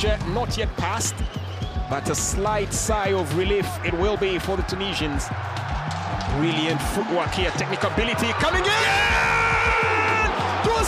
Danger not yet passed, but a slight sigh of relief it will be for the Tunisians. Brilliant footwork here, technical ability coming in to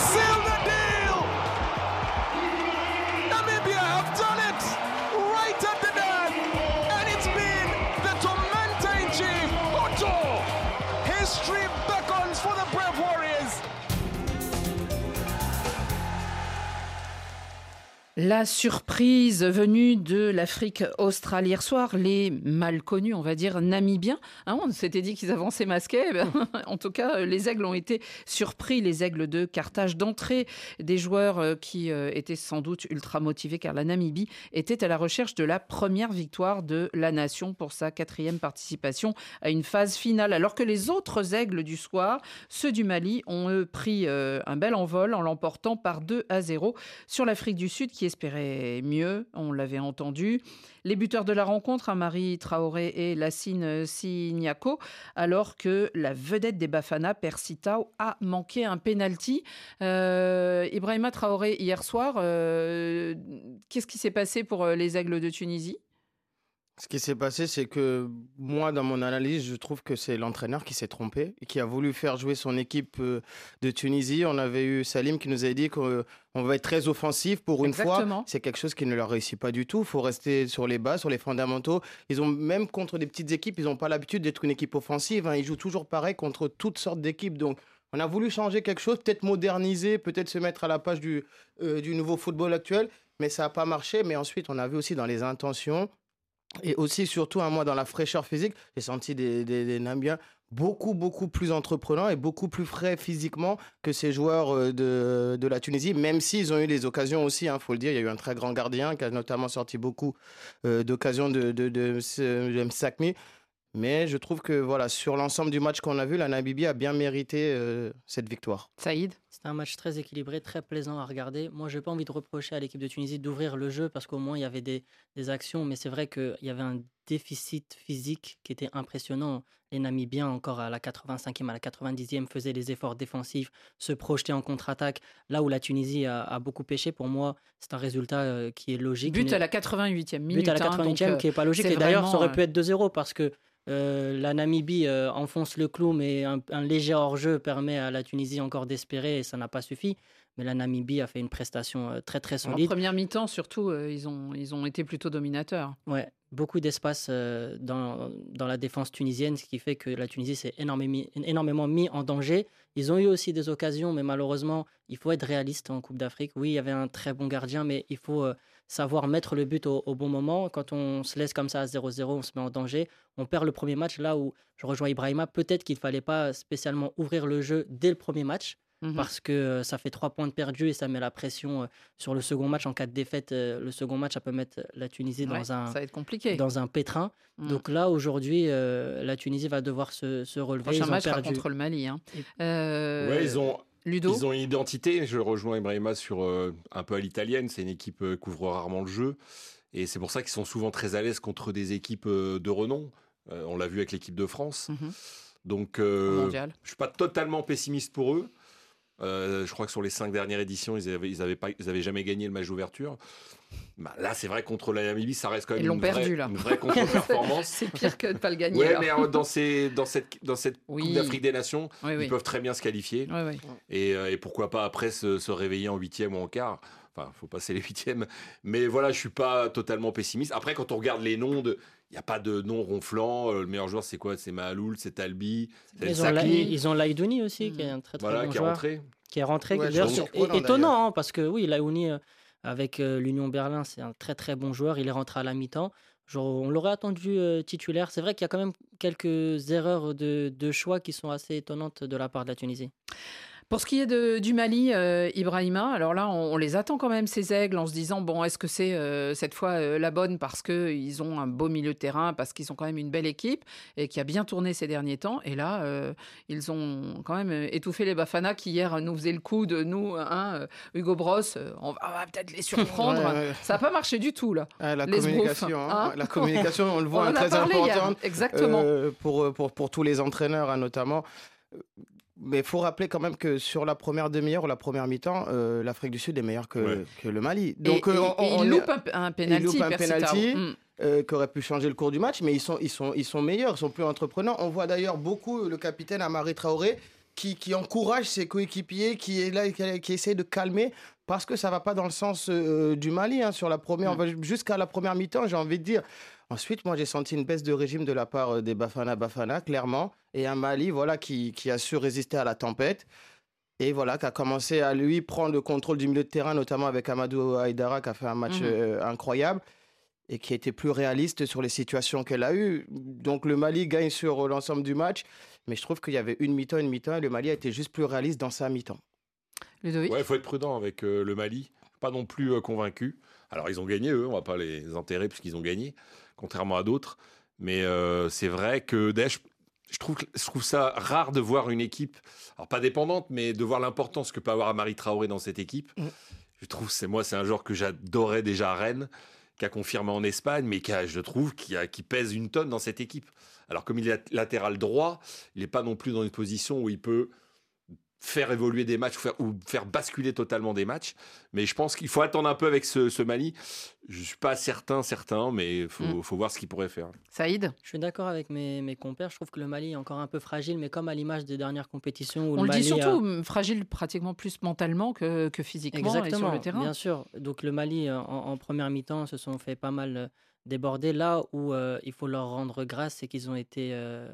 La surprise venue de l'Afrique australe hier soir, les mal connus, on va dire, namibiens. Hein, on s'était dit qu'ils avançaient masqués. En tout cas, les aigles ont été surpris, les aigles de Carthage, d'entrée des joueurs euh, qui euh, étaient sans doute ultra motivés car la Namibie était à la recherche de la première victoire de la nation pour sa quatrième participation à une phase finale. Alors que les autres aigles du soir, ceux du Mali, ont eux pris euh, un bel envol en l'emportant par 2 à 0 sur l'Afrique du Sud qui espérait mieux, on l'avait entendu. Les buteurs de la rencontre, hein, Marie Traoré et Lassine Signako, alors que la vedette des Bafana, Persitao, a manqué un penalty. Euh, Ibrahima Traoré, hier soir, euh, qu'est-ce qui s'est passé pour euh, les Aigles de Tunisie? Ce qui s'est passé, c'est que moi, dans mon analyse, je trouve que c'est l'entraîneur qui s'est trompé et qui a voulu faire jouer son équipe euh, de Tunisie. On avait eu Salim qui nous avait dit qu'on va être très offensif pour une Exactement. fois. C'est quelque chose qui ne leur réussit pas du tout. Il faut rester sur les bas, sur les fondamentaux. Ils ont même contre des petites équipes, ils n'ont pas l'habitude d'être une équipe offensive. hein. Ils jouent toujours pareil contre toutes sortes d'équipes. Donc, on a voulu changer quelque chose, peut-être moderniser, peut-être se mettre à la page du, euh, du nouveau football actuel, mais ça n'a pas marché. Mais ensuite, on a vu aussi dans les intentions et aussi, surtout, un moi, dans la fraîcheur physique, j'ai senti des, des, des Namibiens beaucoup, beaucoup plus entreprenants et beaucoup plus frais physiquement que ces joueurs euh, de, de la Tunisie, même s'ils ont eu les occasions aussi, il faut le dire. Il y a eu un très grand gardien qui a notamment sorti beaucoup euh, d'occasions de, de, de, de. Mais je trouve que voilà, sur l'ensemble du match qu'on a vu, la Namibie a bien mérité euh, cette victoire. Saïd? C'était un match très équilibré, très plaisant à regarder. Moi, je n'ai pas envie de reprocher à l'équipe de Tunisie d'ouvrir le jeu parce qu'au moins, il y avait des, des actions. Mais c'est vrai qu'il y avait un déficit physique qui était impressionnant. Les Namibiens, encore à la 85e, à la 90e, faisaient les efforts défensifs, se projetaient en contre-attaque. Là où la Tunisie a, a beaucoup pêché, pour moi, c'est un résultat euh, qui est logique. But à la 88e minute. but à la hein, 88e donc, euh, qui est pas logique. c'est Et d'ailleurs, ça aurait pu euh, être 2-0 parce que euh, la Namibie euh, enfonce le clou, mais un, un léger hors-jeu permet à la Tunisie encore d'espérer et ça n'a pas suffi. Mais la Namibie a fait une prestation euh, très très En solide. première mi-temps, surtout, ils, ont, ils ont été plutôt dominateurs. Ouais, beaucoup d'espace dans, dans la défense tunisienne, ce qui fait que la Tunisie s'est énormément, énormément mis en danger. Ils ont eu aussi des occasions, mais malheureusement, il faut être réaliste en Coupe d'Afrique. Oui, il y avait un très bon gardien, mais il faut savoir mettre le but au, au bon moment. Quand on se laisse comme ça à 0-0, on se met en danger. On perd le premier match, là où je rejoins Ibrahima. Peut-être qu'il ne fallait pas spécialement ouvrir le jeu dès le premier match. mmh parce que euh, ça fait trois points de perdus et ça met la pression euh, sur le second match. En cas de défaite, euh, le second match, ça peut mettre la Tunisie dans, un, ça va être compliqué. dans un pétrin. Mmh. Donc là, aujourd'hui, la Tunisie va devoir se, se relever. Le prochain match sera contre le Mali. Hein. Ouais, ils ont Ludo Ils ont une identité. Je rejoins Ibrahima sur euh, un peu à l'italienne. C'est une équipe qui euh, couvre rarement le jeu. Et c'est pour ça qu'ils sont souvent très à l'aise contre des équipes euh, de renom. on l'a vu avec l'équipe de France. Mhm. Donc, je ne suis pas totalement pessimiste pour eux. je crois que sur les cinq dernières éditions, ils n'avaient ils pas, ils avaient jamais gagné le match d'ouverture. Bah, là, c'est vrai, contre la Namibie, ça reste quand même une, perdu, vraie, une, vraie, contre-performance. c'est pire que de ne pas le gagner. Ouais, mais euh, dans, ces, dans cette, dans cette Coupe d'Afrique des Nations, ils peuvent très bien se qualifier. Et, euh, et, pourquoi pas après se, se réveiller en huitième ou en quart. Enfin, faut passer les huitièmes. Mais voilà, je suis pas totalement pessimiste. Après, quand on regarde les noms de. Il n'y a pas de nom ronflant. Euh, le meilleur joueur, c'est quoi? C'est Mahaloul, c'est Talbi, c'est ils, ont ils ont Laïdouni aussi, qui est un très très voilà, bon qui joueur. Est rentré. Qui est rentré. étonnant, hein, parce que oui, Laïdouni avec euh, l'Union Berlin, c'est un très très bon joueur. Il est rentré à la mi-temps. on l'aurait attendu euh, titulaire. C'est vrai qu'il y a quand même quelques erreurs de, de, choix qui sont assez étonnantes de la part de la Tunisie. Pour ce qui est de, du Mali, euh, Ibrahima, alors là, on, les attend quand même, ces aigles, en se disant, bon, est-ce que c'est euh, cette fois euh, la bonne parce qu'ils ont un beau milieu de terrain, parce qu'ils ont quand même une belle équipe et qui a bien tourné ces derniers temps. Et là, ils ont quand même étouffé les Bafana qui hier nous faisaient le coup de nous, hein, Hugo Bros, on va, peut-être les surprendre. Ça n'a pas marché du tout, là. Ah, la, communication, hein, hein. la communication, on le voit, très importante. Exactement. pour, pour, pour tous les entraîneurs, notamment mais il faut rappeler quand même que sur la première demi-heure ou la première mi-temps, euh, l'Afrique du Sud est meilleure que, que le Mali. Donc, euh, on, il loupe un, un penalty, un penalty mm. euh, qui aurait pu changer le cours du match, mais ils sont, ils sont, ils sont meilleurs, ils sont plus entreprenants. On voit d'ailleurs beaucoup le capitaine Amari Traoré qui, qui encourage ses coéquipiers, qui est là, qui, qui, essaie de calmer parce que ça va pas dans le sens du Mali. Hein, sur la première, mm. jusqu'à la première mi-temps, j'ai envie de dire. Ensuite, moi, j'ai senti une baisse de régime de la part des Bafana Bafana, clairement et un Mali voilà, qui, qui, a su résister à la tempête. Et voilà, qui a commencé à lui prendre le contrôle du milieu de terrain, notamment avec Amadou Haïdara, qui a fait un match mhm. euh, incroyable et qui a été plus réaliste sur les situations qu'elle a eues. Donc le Mali gagne sur l'ensemble du match, mais je trouve qu'il y avait une mi-temps, une mi-temps, et le Mali a été juste plus réaliste dans sa mi-temps. Ouais, il faut être prudent avec euh, le Mali, pas non plus euh, convaincu. Alors ils ont gagné, eux, on va pas les enterrer puisqu'ils ont gagné, contrairement à d'autres. Mais c'est vrai que Daesh je trouve, je trouve ça rare de voir une équipe, alors pas dépendante, mais de voir l'importance que peut avoir Marie Traoré dans cette équipe. Mm. Je trouve, c'est moi, c'est un joueur que j'adorais déjà à Rennes, qui a confirmé en Espagne, mais qui je trouve, qui, a, qui pèse une tonne dans cette équipe. Alors comme il est latéral droit, il n'est pas non plus dans une position où il peut faire évoluer des matchs ou faire, ou faire, basculer totalement des matchs. Mais je pense qu'il faut attendre un peu avec ce, Mali. Je ne suis pas certain, certain, mais il faut, mm. faut, voir ce qu'il pourrait faire. Saïd? Je suis d'accord avec mes, mes, compères. Je trouve que le Mali est encore un peu fragile, mais comme à l'image des dernières compétitions. Où On le, dit surtout fragile pratiquement plus mentalement que, que physiquement Exactement, et sur le terrain. Bien sûr. Donc le Mali, en, en première mi-temps, se sont fait pas mal euh, déborder. Là où euh, il faut leur rendre grâce, c'est qu'ils ont été... Euh,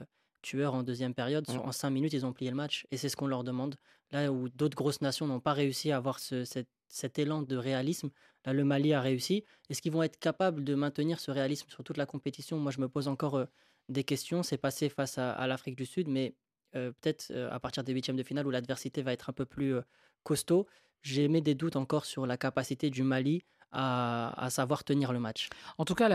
tueurs en deuxième période. Mm. En cinq minutes, ils ont plié le match et c'est ce qu'on leur demande. Là où d'autres grosses nations n'ont pas réussi à avoir ce, cet, élan de réalisme, là le Mali a réussi. Est-ce qu'ils vont être capables de maintenir ce réalisme sur toute la compétition? Moi, je me pose encore euh, des questions. C'est passé face à, l'Afrique du Sud, mais euh, peut-être euh, à partir des huitièmes de finale où l'adversité va être un peu plus costaud, j'ai mis des doutes encore sur la capacité du Mali à, savoir tenir le match. En tout cas,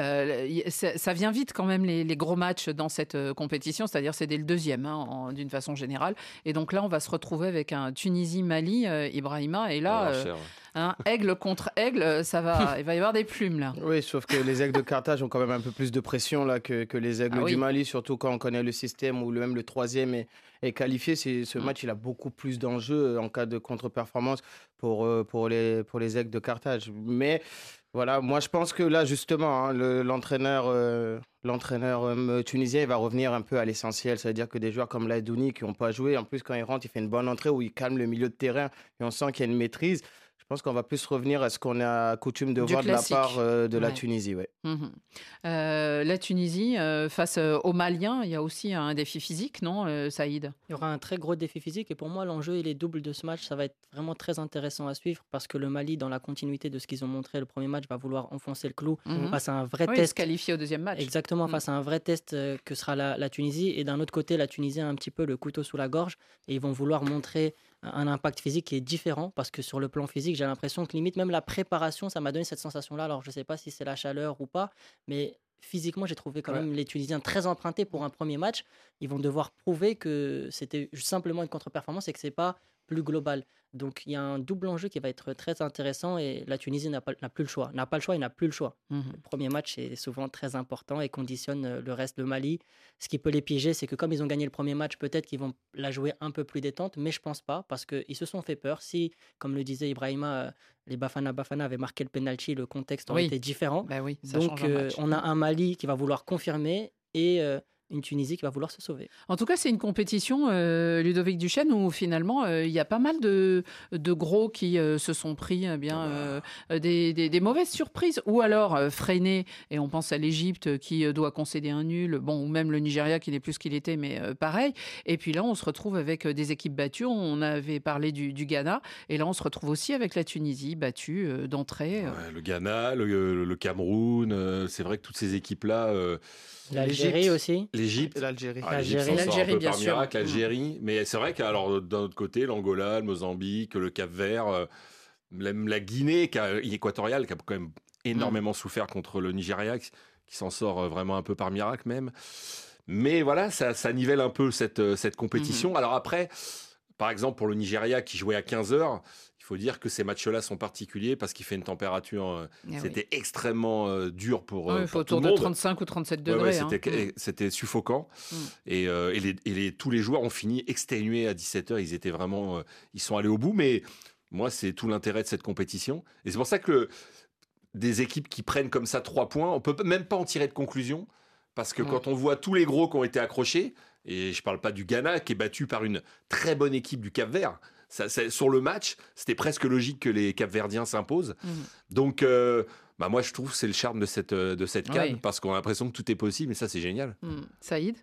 ça vient vite quand même les, gros matchs dans cette euh, compétition, c'est-à-dire c'est dès le deuxième hein, d'une façon générale. Et donc là, on va se retrouver avec un Tunisie-Mali, euh, Ibrahima, et là, euh, un aigle contre aigle, ça va, il va y avoir des plumes là. Oui, sauf que les aigles de Carthage ont quand même un peu plus de pression là que, que les aigles ah du Mali, surtout quand on connaît le système où même le troisième est, est qualifié. Ce mm. match, il a beaucoup plus d'enjeux en cas de contre-performance pour, pour, les, pour les aigles de Carthage. Mais voilà, moi je pense que là justement, hein, l'entraîneur euh, l'entraîneur euh, tunisien il va revenir un peu à l'essentiel. C'est-à-dire que des joueurs comme Ladouni qui n'ont pas joué, en plus quand il rentre, il fait une bonne entrée où il calme le milieu de terrain et on sent qu'il y a une maîtrise. Je pense qu'on va plus revenir à ce qu'on a coutume de voir de la part euh, de la Tunisie. Ouais. Mhm. Euh, la Tunisie, euh, face aux Maliens, il y a aussi un défi physique, non, Saïd? Il y aura un très gros défi physique et pour moi, l'enjeu il est double de ce match. Ça va être vraiment très intéressant à suivre parce que le Mali, dans la continuité de ce qu'ils ont montré le premier match, va vouloir enfoncer le clou mhm. face à un vrai oui, test. Se qualifier au deuxième match. Exactement, mhm. face à un vrai test que sera la, la Tunisie. Et d'un autre côté, la Tunisie a un petit peu le couteau sous la gorge et ils vont vouloir montrer un impact physique qui est différent parce que sur le plan physique, j'ai l'impression que limite même la préparation, ça m'a donné cette sensation-là. Alors je ne sais pas si c'est la chaleur ou pas, mais physiquement, j'ai trouvé quand Ouais. même les Tunisiens très empruntés pour un premier match. Ils vont devoir prouver que c'était simplement une contre-performance et que c'est pas plus global. Donc il y a un double enjeu qui va être très intéressant et la Tunisie n'a plus le choix. N'a pas le choix, il n'a plus le choix. Mhm. Le premier match est souvent très important et conditionne euh, le reste. Le Mali, ce qui peut les piéger, c'est que comme ils ont gagné le premier match, peut-être qu'ils vont la jouer un peu plus détente, mais je pense pas parce qu'ils se sont fait peur. Si, comme le disait Ibrahima, euh, les Bafana Bafana avaient marqué le penalty, le contexte aurait Oui. été différent. Bah oui, ça Donc euh, on a un Mali qui va vouloir confirmer et euh, une Tunisie qui va vouloir se sauver. En tout cas, c'est une compétition, euh, Ludovic Duchesne, où finalement, euh, il y a pas mal de, de gros qui euh, se sont pris eh bien, euh, des, des- des mauvaises surprises, ou alors euh, freinés, et on pense à l'Égypte qui euh, doit concéder un nul, bon, ou même le Nigeria qui n'est plus ce qu'il était, mais euh, pareil. Et puis là, on se retrouve avec des équipes battues, on avait parlé du, du Ghana, et là, on se retrouve aussi avec la Tunisie, battue euh, d'entrée. euh. Ouais, le Ghana, le, le Cameroun, euh, c'est vrai que toutes ces équipes-là. euh, L'Algérie aussi. L'Algérie. Ah, l'Égypte L'Algérie. s'en sort un L'Algérie, bien par sûr. miracle, l'Algérie. Mais c'est vrai qu'alors d'un autre côté, l'Angola, le Mozambique, le Cap-Vert, euh, même la Guinée qui a- équatoriale, qui a quand même énormément souffert contre le Nigeria, qui, qui s'en sort euh, vraiment un peu par miracle même. Mais voilà, ça, ça nivelle un peu cette, euh, cette compétition. Alors après, par exemple, pour le Nigeria qui jouait à 15 heures, il faut dire que ces matchs-là sont particuliers parce qu'il fait une température. euh, Eh oui. C'était extrêmement euh, dur pour, Ouais, euh, il faut pour tout autour le de monde. 35 ou 37 Ouais, ouais, degrés. hein. c'était, Mm. c'était suffocant. Mm. Et, euh, et les, et les- tous les joueurs ont fini exténués à 17h. Ils étaient vraiment. euh, ils sont allés au bout. Mais moi, c'est tout l'intérêt de cette compétition. Et c'est pour ça que le- des équipes qui prennent comme ça trois points, on peut même pas en tirer de conclusion. Parce que Ouais. quand on voit tous les gros qui ont été accrochés, et je parle pas du Ghana qui est battu par une très bonne équipe du Cap Vert. Ça, ça- sur le match, c'était presque logique que les Capverdiens s'imposent. Mhm. Donc, euh, bah moi, je trouve que c'est le charme de cette, euh, de cette canne Oui. parce qu'on a l'impression que tout est possible et ça, c'est génial. Mm. Saïd?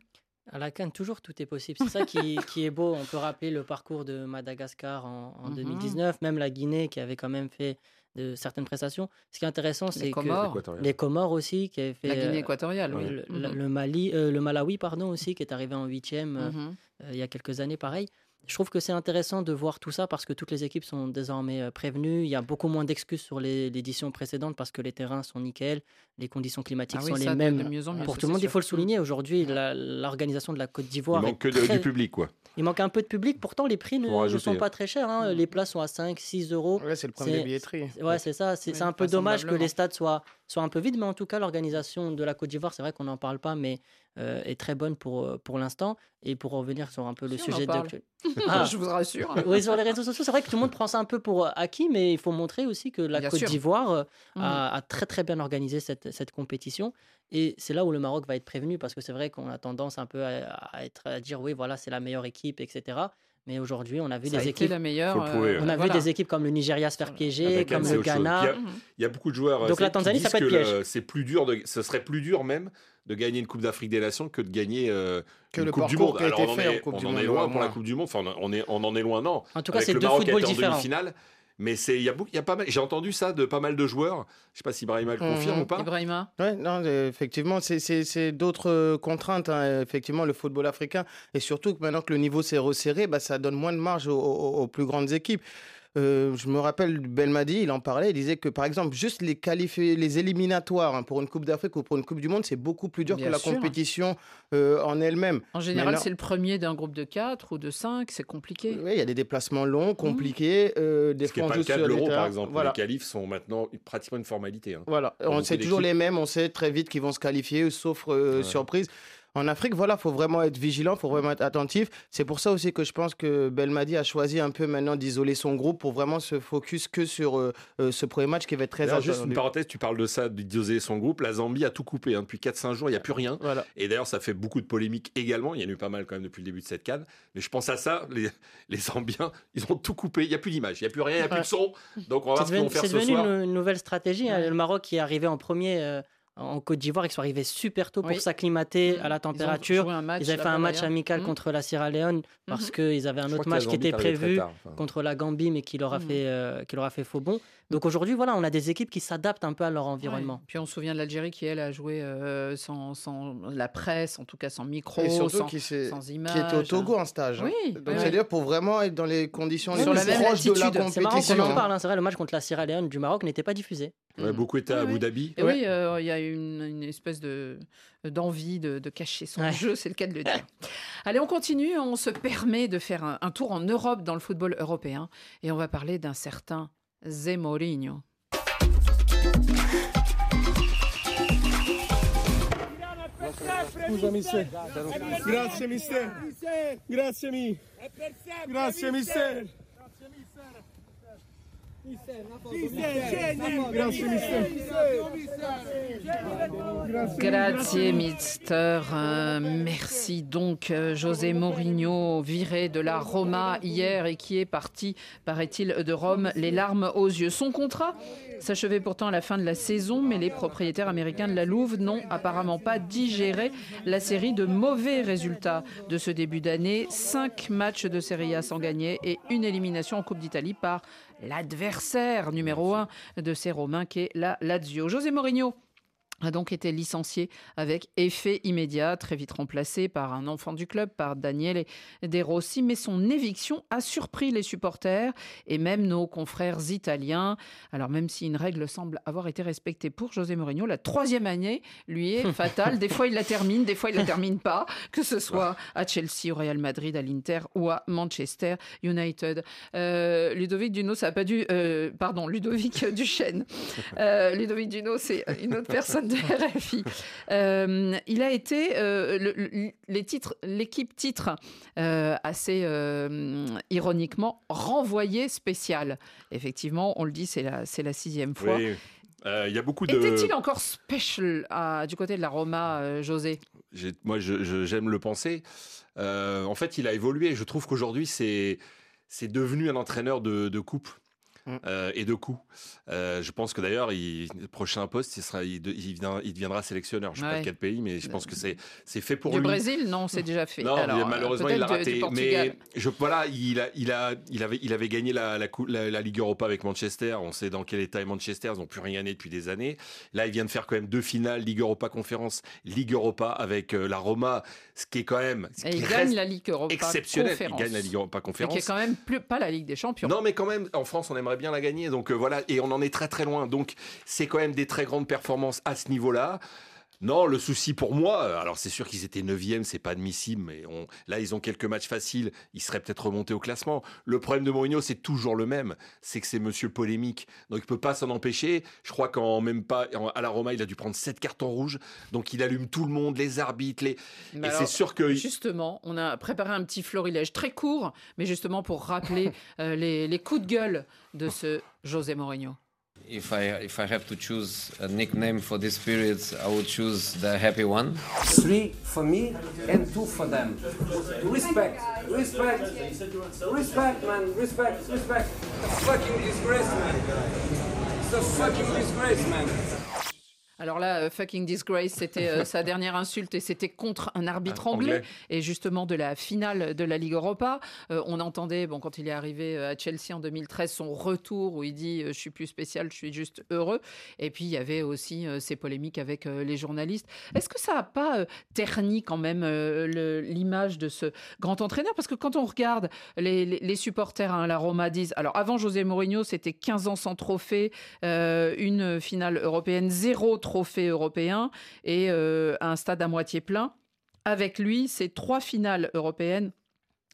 À la Cannes, toujours tout est possible. C'est ça qui, qui est beau. On peut rappeler le parcours de Madagascar en, en Mhm. 2019, même la Guinée qui avait quand même fait de certaines prestations. Ce qui est intéressant, c'est que les Comores aussi, qui avaient fait La Guinée euh, équatoriale, oui. le, Mhm. le- Mali, euh, le Malawi, pardon, aussi, qui est arrivé en huitième euh, il y a quelques années, pareil. Je trouve que c'est intéressant de voir tout ça parce que toutes les équipes sont désormais euh, prévenues. Il y a beaucoup moins d'excuses sur l'édition précédente parce que les terrains sont nickel, les conditions climatiques Ah oui, sont les mêmes mieux mieux, pour tout le monde. Il faut le sûr. souligner. Aujourd'hui, l'organisation de la Côte Il d'Ivoire manque que est de- très- du public, quoi. il manque un peu de public, pourtant les prix ne, sont pas très chers. hein. Les places sont à 5, 6 euros. Ouais, c'est le problème des billetteries. Ouais, c'est ça. C'est Oui, un peu dommage que les stades soient, soient un peu vides, mais en tout cas, l'organisation de la Côte d'Ivoire, c'est vrai qu'on n'en parle pas, mais euh, est très bonne pour, euh, pour l'instant. Et pour revenir sur un peu le Si, sujet d'actu- Ah. Je vous rassure. Oui, sur les réseaux sociaux, c'est vrai que tout le monde prend ça un peu pour euh, acquis, mais il faut montrer aussi que la Bien Côte d'Ivoire Mhm. a, a très très bien organisé cette, cette compétition. Et c'est là où le Maroc va être prévenu, parce que c'est vrai qu'on a tendance un peu à, à être, à dire oui, voilà, c'est la meilleure équipe, etc. Mais aujourd'hui, on a vu Ça a des été équipes. la meilleure. Faut le prouver, euh, On a voilà. vu des équipes comme le Nigeria se faire piéger, Avec comme le. Ghana. Il y, a, il y a beaucoup de joueurs. euh, Donc la Tanzanie, ça peut être piège. C'est plus dur de, ce serait plus dur même de gagner une Coupe d'Afrique des Nations que de gagner euh, Que une le Coupe du Monde. Alors on en est, on en loin ouais, pour la. Coupe du Monde. Enfin, on, est, on en est loin, non. En tout cas, c'est deux footballs différents. Mais c'est il y a beaucoup, il y a pas mal. J'ai entendu ça de pas mal de joueurs. Je sais pas si Brahima le confirme Mhm. ou pas. Ibrahima Ouais, non, euh, effectivement, c'est- c'est c'est d'autres euh, contraintes, hein, effectivement, le football africain. Et surtout que maintenant que le niveau s'est resserré, bah, ça donne moins de marge aux, aux- aux plus grandes équipes. Euh, je me rappelle, Belmadi, il en parlait, il disait que par exemple, juste les qualifiés, les éliminatoires hein, pour une Coupe d'Afrique ou pour une Coupe du Monde, c'est beaucoup plus dur Bien que la compétition euh, en elle-même. En général, Maintenant- c'est le premier d'un groupe de 4 ou de 5, c'est compliqué. Oui, il y a des déplacements longs, compliqués, euh, des Ce qui n'est pas le cas de l'Euro, par exemple. Voilà. Les qualifs sont maintenant pratiquement une formalité. hein. Voilà, on sait toujours les mêmes, on sait très vite qu'ils vont se qualifier, sauf euh, Ouais. surprise. En Afrique, voilà, faut vraiment être vigilant, faut vraiment être attentif. C'est pour ça aussi que je pense que Belmadi a choisi un peu maintenant d'isoler son groupe pour vraiment se focus que sur euh, euh, ce premier match qui va être très D'ailleurs, juste une parenthèse, tu parles de ça, d'oser son groupe. La Zambie a tout coupé hein. depuis 4-5 jours, il n'y a plus rien. Voilà. Et d'ailleurs, ça fait beaucoup de polémiques également. Il y en a eu pas mal quand même depuis le début de cette canne. Mais je pense à ça, les, les Zambiens, ils ont tout coupé. Il n'y a plus d'image, il n'y a plus rien, il n'y a plus de son. Donc on va voir C'est ce qu'ils vont devenu, faire c'est ce devenu soir. une, une nouvelle stratégie. hein. Ouais. Le Maroc qui est arrivé en premier euh, en Côte d'Ivoire, ils sont arrivés super tôt pour Oui. s'acclimater à la Ils ont température. joué un match Ils avaient fait un match amical Mhm. contre la Sierra Leone parce Mhm. qu'ils avaient un Je autre match qui était prévu tard, enfin. contre la Gambie, mais qui leur a, Mhm. fait, euh, qui leur a fait faux bon. Donc aujourd'hui, voilà, on a des équipes qui s'adaptent un peu à leur environnement. Ouais. Puis on se souvient de l'Algérie qui, elle, a joué euh, sans, sans la presse, en tout cas sans micro, Et surtout sans, qui, sans qui images. était au Togo en stage. hein. Oui, Donc oui, c'est-à-dire pour vraiment être dans les conditions les Sur plus la même proches de la latitude. C'est marrant qu'on compétition. en parle, hein. c'est vrai, le match contre la Sierra Leone du Maroc n'était pas diffusé. Beaucoup étaient à Oui, Abu oui. Dhabi. Et oui, euh, il y a une, une espèce de d'envie de, de cacher son Ouais. jeu, c'est le cas de le dire. Allez, on continue, on se permet de faire un, un tour en Europe dans le football européen et on va parler d'un certain Zé Mourinho. Scusa mister. Grazie mister. Grazie mi. Grazie mister. Grazie mister. Mister. Euh, merci donc, euh, José Mourinho, viré de la Roma hier et qui est parti, paraît-il, de Rome, les larmes aux yeux. Son contrat s'achevait pourtant à la fin de la saison, mais les propriétaires américains de la Louve n'ont apparemment pas digéré la série de mauvais résultats de ce début d'année. Cinq matchs de Serie A sans gagner et une élimination en Coupe d'Italie par l'adversaire numéro un de ces Romains qui est la Lazio. José Mourinho a donc été licencié avec effet immédiat, très vite remplacé par un enfant du club, par Daniele De Rossi, mais son éviction a surpris les supporters et même nos confrères italiens. Alors même si une règle semble avoir été respectée pour José Mourinho, la troisième année lui est fatale. Des fois il la termine, des fois il la termine pas, que ce soit à Chelsea, au Real Madrid, à l'Inter ou à Manchester United. Euh, Ludovic Duno, ça a pas dû, euh, pardon, Ludovic Duchesne. Euh, Ludovic Duno, c'est une autre personne de RFI. Euh, il a été euh, le- le- les titres, l'équipe titre euh, assez ironiquement renvoyé spécial. Effectivement, on le dit, c'est la c'est la sixième fois. Oui. Euh, Il y a beaucoup de. Était-il encore special à- du côté de la Roma, euh, José? Moi, j'aime le penser. Euh, en fait, il a évolué. Je trouve qu'aujourd'hui, c'est c'est devenu un entraîneur de, de coupe. Mm. euh, et de coups. Euh, je pense que d'ailleurs, il, le prochain poste, il, sera, il, de- il viendra, il deviendra sélectionneur. Je ne sais pas de quel pays, mais je pense que c'est fait pour Du lui. Brésil Non, c'est déjà fait. Non, Alors, mais euh, malheureusement, il l'a raté. Mais je, voilà, il, a, il, a, il, avait, il avait gagné la, la, cou- la- la Ligue Europa avec Manchester. On sait dans quel état est Manchester. Ils n'ont plus rien gagné depuis des années. Là, il vient de faire quand même deux finales Ligue Europa Conférence, Ligue Europa avec la Roma, ce qui est quand même ce Et qui il reste gagne la Ligue Europa exceptionnel. Conférence. Il gagne la Ligue Europa Conférence. qui est quand même plus, pas la Ligue des Champions. Non, mais quand même, en France, on aimerait la gagner. Donc euh, voilà, et on en est très très loin. Donc c'est quand même des très grandes performances à ce niveau-là. Non, le souci pour moi, euh, alors c'est sûr qu'ils étaient 9e, c'est pas admissible, mais on, là ils ont quelques matchs faciles, ils seraient peut-être remontés au classement. Le problème de Mourinho, c'est toujours le même, c'est que c'est monsieur polémique, donc il peut pas s'en empêcher. Je crois qu'en même pas, en- à la Roma, il a dû prendre 7 cartons rouges, donc il allume tout le monde, les arbitres, les... Mais et c'est sûr que... Justement, on a préparé un petit florilège très court, mais justement pour rappeler euh, les, les coups de gueule de ce José Mourinho. If I if I have to choose a nickname for this period, I would choose the happy one. Three for me and two for them. Respect, respect, respect, man, respect, respect. The fucking disgrace, man. It's a fucking disgrace, man. Alors là, euh, fucking disgrace, c'était euh, sa dernière insulte et c'était contre un arbitre Un anglais. Anglais. Et justement, de la finale de la Ligue Europa, euh, on entendait, bon, quand il est arrivé à Chelsea en 2013, son retour où il dit Je suis plus spécial, je suis juste heureux. Et puis, il y avait aussi ces polémiques avec les journalistes. Est-ce que ça n'a pas terni quand même l'image de ce grand entraîneur? Parce que quand on regarde les, les- les supporters à la Roma disent alors avant José Mourinho, c'était 15 ans sans trophée, une finale européenne, zéro trophée européen et euh, un stade à moitié plein. Avec lui, c'est trois finales européennes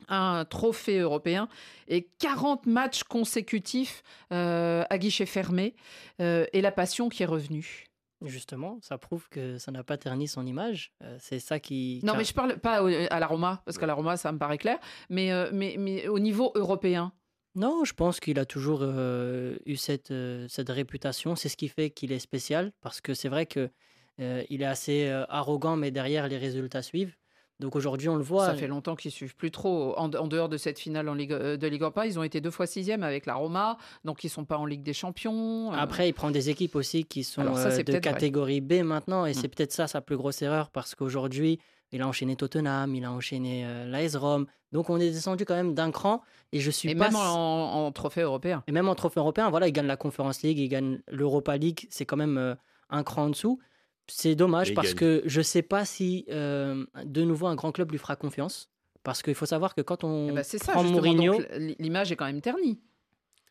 un trophée européen et 40 matchs consécutifs euh, à guichet fermé euh, et la passion qui est revenue. Justement, ça prouve que ça n'a pas terni son image. Euh, c'est ça qui. Non, mais je parle pas à la Roma, parce qu'à la Roma, ça me paraît clair, mais, mais, mais au niveau européen. Non, je pense qu'il a toujours euh, eu cette, euh, cette réputation. C'est ce qui fait qu'il est spécial, parce que c'est vrai que euh, il est assez euh, arrogant, mais derrière les résultats suivent. Donc aujourd'hui, on le voit. Ça fait longtemps qu'ils suivent plus trop. En, en dehors de cette finale en Ligue, euh, de Ligue Europa, ils ont été deux fois sixième avec la Roma, donc ils sont pas en Ligue des Champions. euh. Après, il prend des équipes aussi qui sont Alors ça, euh, de vrai. catégorie B maintenant, et Mm. c'est peut-être ça sa plus grosse erreur parce qu'aujourd'hui, il a enchaîné Tottenham, il a enchaîné euh, l'AS Rome, donc on est descendu quand même d'un cran. Et je suis et pas même en, en trophée européen. et même en trophée européen, voilà, il gagne la Conference League, il gagne l'Europa League, c'est quand même euh, un cran en dessous. C'est dommage Et parce gagne. que je sais pas si euh, de nouveau un grand club lui fera confiance. Parce qu'il faut savoir que quand on c'est ça, prend justement. Mourinho, l'image est quand même ternie.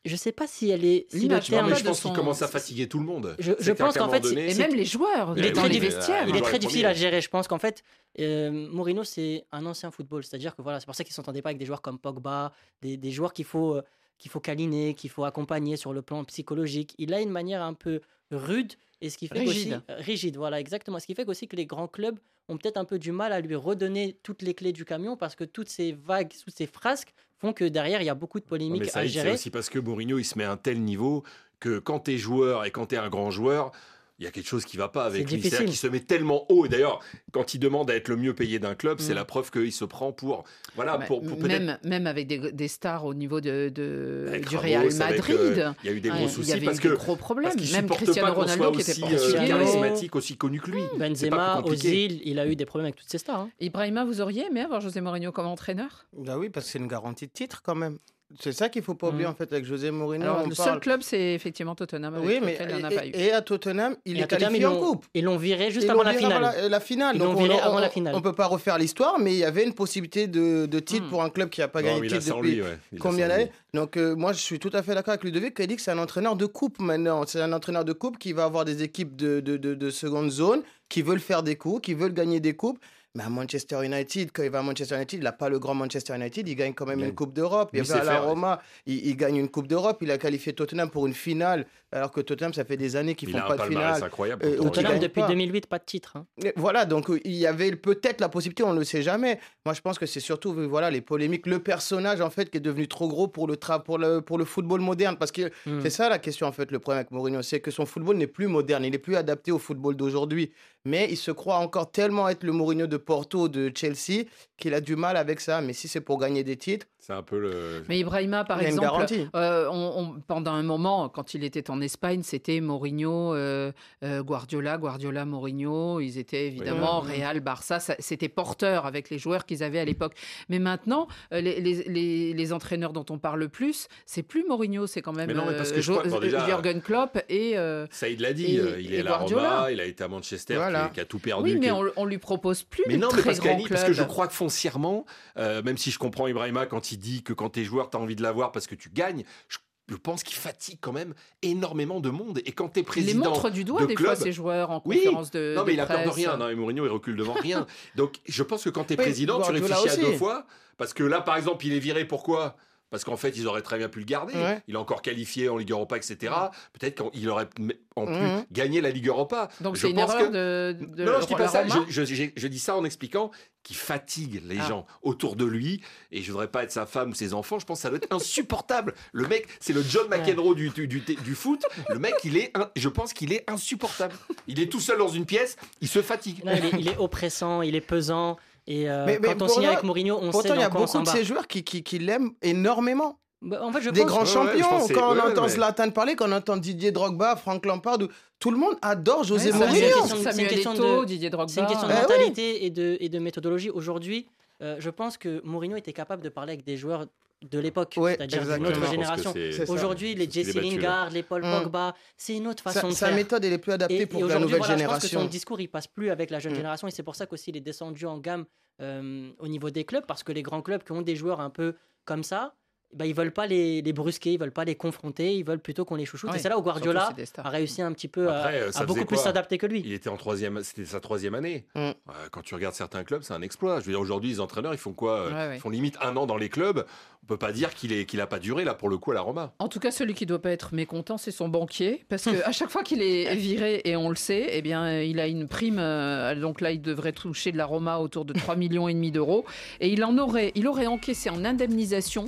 Je sais pas si elle est. Si le Non, terme- mais je pense qu'il son- commence à fatiguer tout le monde. Je- pense qu'en fait, donné, Et même les joueurs, il est oui, très, vestiaires. il est très difficile à gérer. Je pense qu'en fait, euh, Mourinho, c'est un ancien football. C'est-à-dire que voilà, c'est pour ça qu'il ne s'entendait pas avec des joueurs comme Pogba, des, des joueurs qu'il faut, euh, qu'il faut câliner, qu'il faut accompagner sur le plan psychologique. Il a une manière un peu rude et ce qui fait Rigide. euh, rigide, voilà, exactement. Ce qui fait aussi que les grands clubs ont peut-être un peu du mal à lui redonner toutes les clés du camion parce que toutes ces vagues, toutes ces frasques font que derrière, il y a beaucoup de mais polémiques ça, à c'est gérer. aussi parce que Mourinho, il se met à un tel niveau que quand tu es joueur et quand tu es un grand joueur, il y a quelque chose qui va pas avec lui. qu'il se met tellement haut. Et d'ailleurs, quand il demande à être le mieux payé d'un club, c'est Mm. la preuve qu'il se prend pour. Voilà, Bah, pour, pour peut-être. même, même avec des, des stars au niveau de, de- Avec du Ramos, Real avec, Madrid. euh, il y a eu des gros Ouais, soucis Il y avait parce eu que- des gros problèmes. Parce Même Cristiano Ronaldo qui était aussi euh, charismatique, aussi connu que lui. Pas Benzema. Ozil, il a eu des problèmes avec toutes ces stars. hein. Ibrahima, vous auriez aimé avoir José Mourinho comme entraîneur? Bah oui, parce que c'est une garantie de titre quand même. C'est ça qu'il faut pas oublier Mm. en fait avec José Mourinho. Alors, on le parle- seul club, c'est effectivement Tottenham. avec Oui, mais il en a pas eu. et, et à Tottenham, il Et est qualifié en coupe. Ils l'ont viré juste avant la finale. la, la finale. Ils Donc on, viré on- avant la finale. on peut pas refaire l'histoire, mais il y avait une possibilité de, de titre Mm. pour un club qui n'a pas Non, gagné de il a titre depuis lui, ouais. Il a combien d'années. Donc euh, moi, je suis tout à fait d'accord avec Ludovic qui a dit que c'est un entraîneur de coupe maintenant. C'est un entraîneur de coupe qui va avoir des équipes de, de, de, de seconde zone qui veulent faire des coups, qui veulent gagner des coupes. Mais à Manchester United, quand il va à Manchester United, il n'a pas le grand Manchester United, il gagne quand même Il une. Coupe d'Europe. Il Lui va à la. Roma, il, il gagne une Coupe d'Europe. Il a qualifié Tottenham pour une finale, alors que Tottenham, ça fait des années qu'ils Il font a un pas de finale. incroyable. Euh, Tottenham, depuis pas. 2008, pas de titre. hein. Voilà, donc euh, il y avait peut-être la possibilité, on ne le sait jamais. Moi, je pense que c'est surtout euh, voilà les polémiques, le personnage en fait qui est devenu trop gros pour le tra- pour le pour le football moderne. Parce que Mm. c'est ça la question en fait, le problème avec Mourinho, c'est que son football n'est plus moderne, il n'est plus adapté au football d'aujourd'hui. Mais il se croit encore tellement être le Mourinho de Porto, de Chelsea, qu'il a du mal avec ça. Mais si c'est pour gagner des titres, C'est un peu le. Mais Ibrahima, par exemple, euh, on- on- pendant un moment, quand il était en Espagne, c'était Mourinho, euh, euh, Guardiola, Guardiola, Mourinho. Ils étaient évidemment Oui. Real, Barça. ça- C'était porteur avec les joueurs qu'ils avaient à l'époque. Mais maintenant, les, les- les- les entraîneurs dont on parle le plus, c'est plus Mourinho, c'est quand même Mais non, mais parce que euh, je crois que, Jo- bon, déjà- Jürgen Klopp et. euh, Saïd l'a dit, Et- il est à. Roma, il a été à Manchester, Voilà. qui, qui a tout perdu. oui, mais qui- on, on lui propose plus Mais non, mais parce, parce que je crois que foncièrement, euh, même si je comprends Ibrahima quand il dit que quand tu es joueur, tu as envie de l'avoir parce que tu gagnes, je, je pense qu'il fatigue quand même énormément de monde. Et quand tu es Il les président. montre du doigt de des club, fois, ces joueurs, en Oui. conférence de. Non, mais de il a peur de rien. Non, mais Mourinho, il recule devant rien. Donc, je pense que quand tu es Oui, président, tu réfléchis à deux fois. Parce que là, par exemple, il est viré. Pourquoi? Parce qu'en fait, ils auraient très bien pu le garder. Ouais. Il a encore qualifié en Ligue Europa, etc. Peut-être qu'il aurait en plus Mhm. gagné la Ligue Europa. Donc Je c'est une pense erreur que- de, de non, non, je dis pas ça. Je, je- je- je dis ça en expliquant qu'il fatigue les Ah. gens autour de lui. Et je voudrais pas être sa femme ou ses enfants. Je pense que ça doit être insupportable. Le mec, c'est le John McEnroe du, du, du, du foot. Le mec, il est, un- je pense qu'il est insupportable. Il est tout seul dans une pièce. Il se fatigue. Non, il, est, il est oppressant, il est pesant. Et euh, Mais- mais quand on signe avec Mourinho, on sait pourtant il y a beaucoup de ces joueurs qui, qui, qui l'aiment énormément. Bah, en fait, je des pense- grands Ouais, ouais, je champions. quand on ouais, entend. Zlatan parler, quand on entend Didier Drogba, Frank Lampard, ou- tout le monde adore José Mourinho. une Samuel, question de- c'est une question de- Didier Drogba. C'est une question de Eh oui. mentalité et, de, et de méthodologie. Aujourd'hui, euh, je pense que Mourinho était capable de parler avec des joueurs de l'époque, Ouais, c'est-à-dire d'une autre génération. Aujourd'hui, les Jesse. Lingard, les Paul Mm. Pogba, c'est une autre Sa, façon de sa faire. méthode, elle est plus adaptée Et, pour et la nouvelle voilà, je pense que génération. son discours, il passe plus avec la jeune Mm. génération et c'est pour ça qu'aussi il est descendu en gamme euh, au niveau des clubs parce que les grands clubs qui ont des joueurs un peu comme ça, bah, ils veulent pas les, les brusquer, ils veulent pas les confronter, ils veulent plutôt qu'on les chouchoute. Et c'est là où Guardiola a réussi un petit peu à- Après, euh, à, ça faisait beaucoup plus s'adapter que lui. Il était en troisième, c'était sa troisième année. Mm. Euh, Quand tu regardes certains clubs, c'est un exploit. Je veux dire, aujourd'hui, les entraîneurs, ils font quoi? Euh, ouais. Ils font limite un an dans les clubs. On peut pas dire qu'il est, qu'il a pas duré là pour le coup à la Roma. En tout cas, celui qui doit pas être mécontent, c'est son banquier, parce que à chaque fois qu'il est viré, et on le sait, eh bien, il a une prime. euh, donc là, il devrait toucher de la Roma autour de 3 millions et demi d'euros, et il en aurait, il aurait encaissé en indemnisation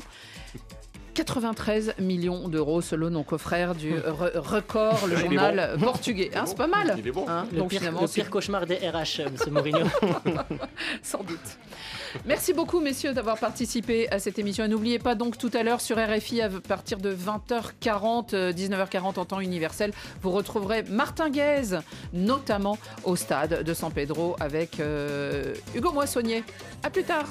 93 millions d'euros selon nos confrères du Re- Record, le Il journal bon. portugais. Hein, c'est pas mal. Il est bon. Hein, le, donc pire, finalement, le pire cauchemar des RH, euh, M. Mourinho. Sans doute. Merci beaucoup, messieurs, d'avoir participé à cette émission. Et n'oubliez pas donc tout à l'heure sur RFI, à partir de 20h40, euh, 19h40 en temps universel, vous retrouverez Martin Guez, notamment au stade de San Pedro avec euh, Hugo Moissonnier. À plus tard.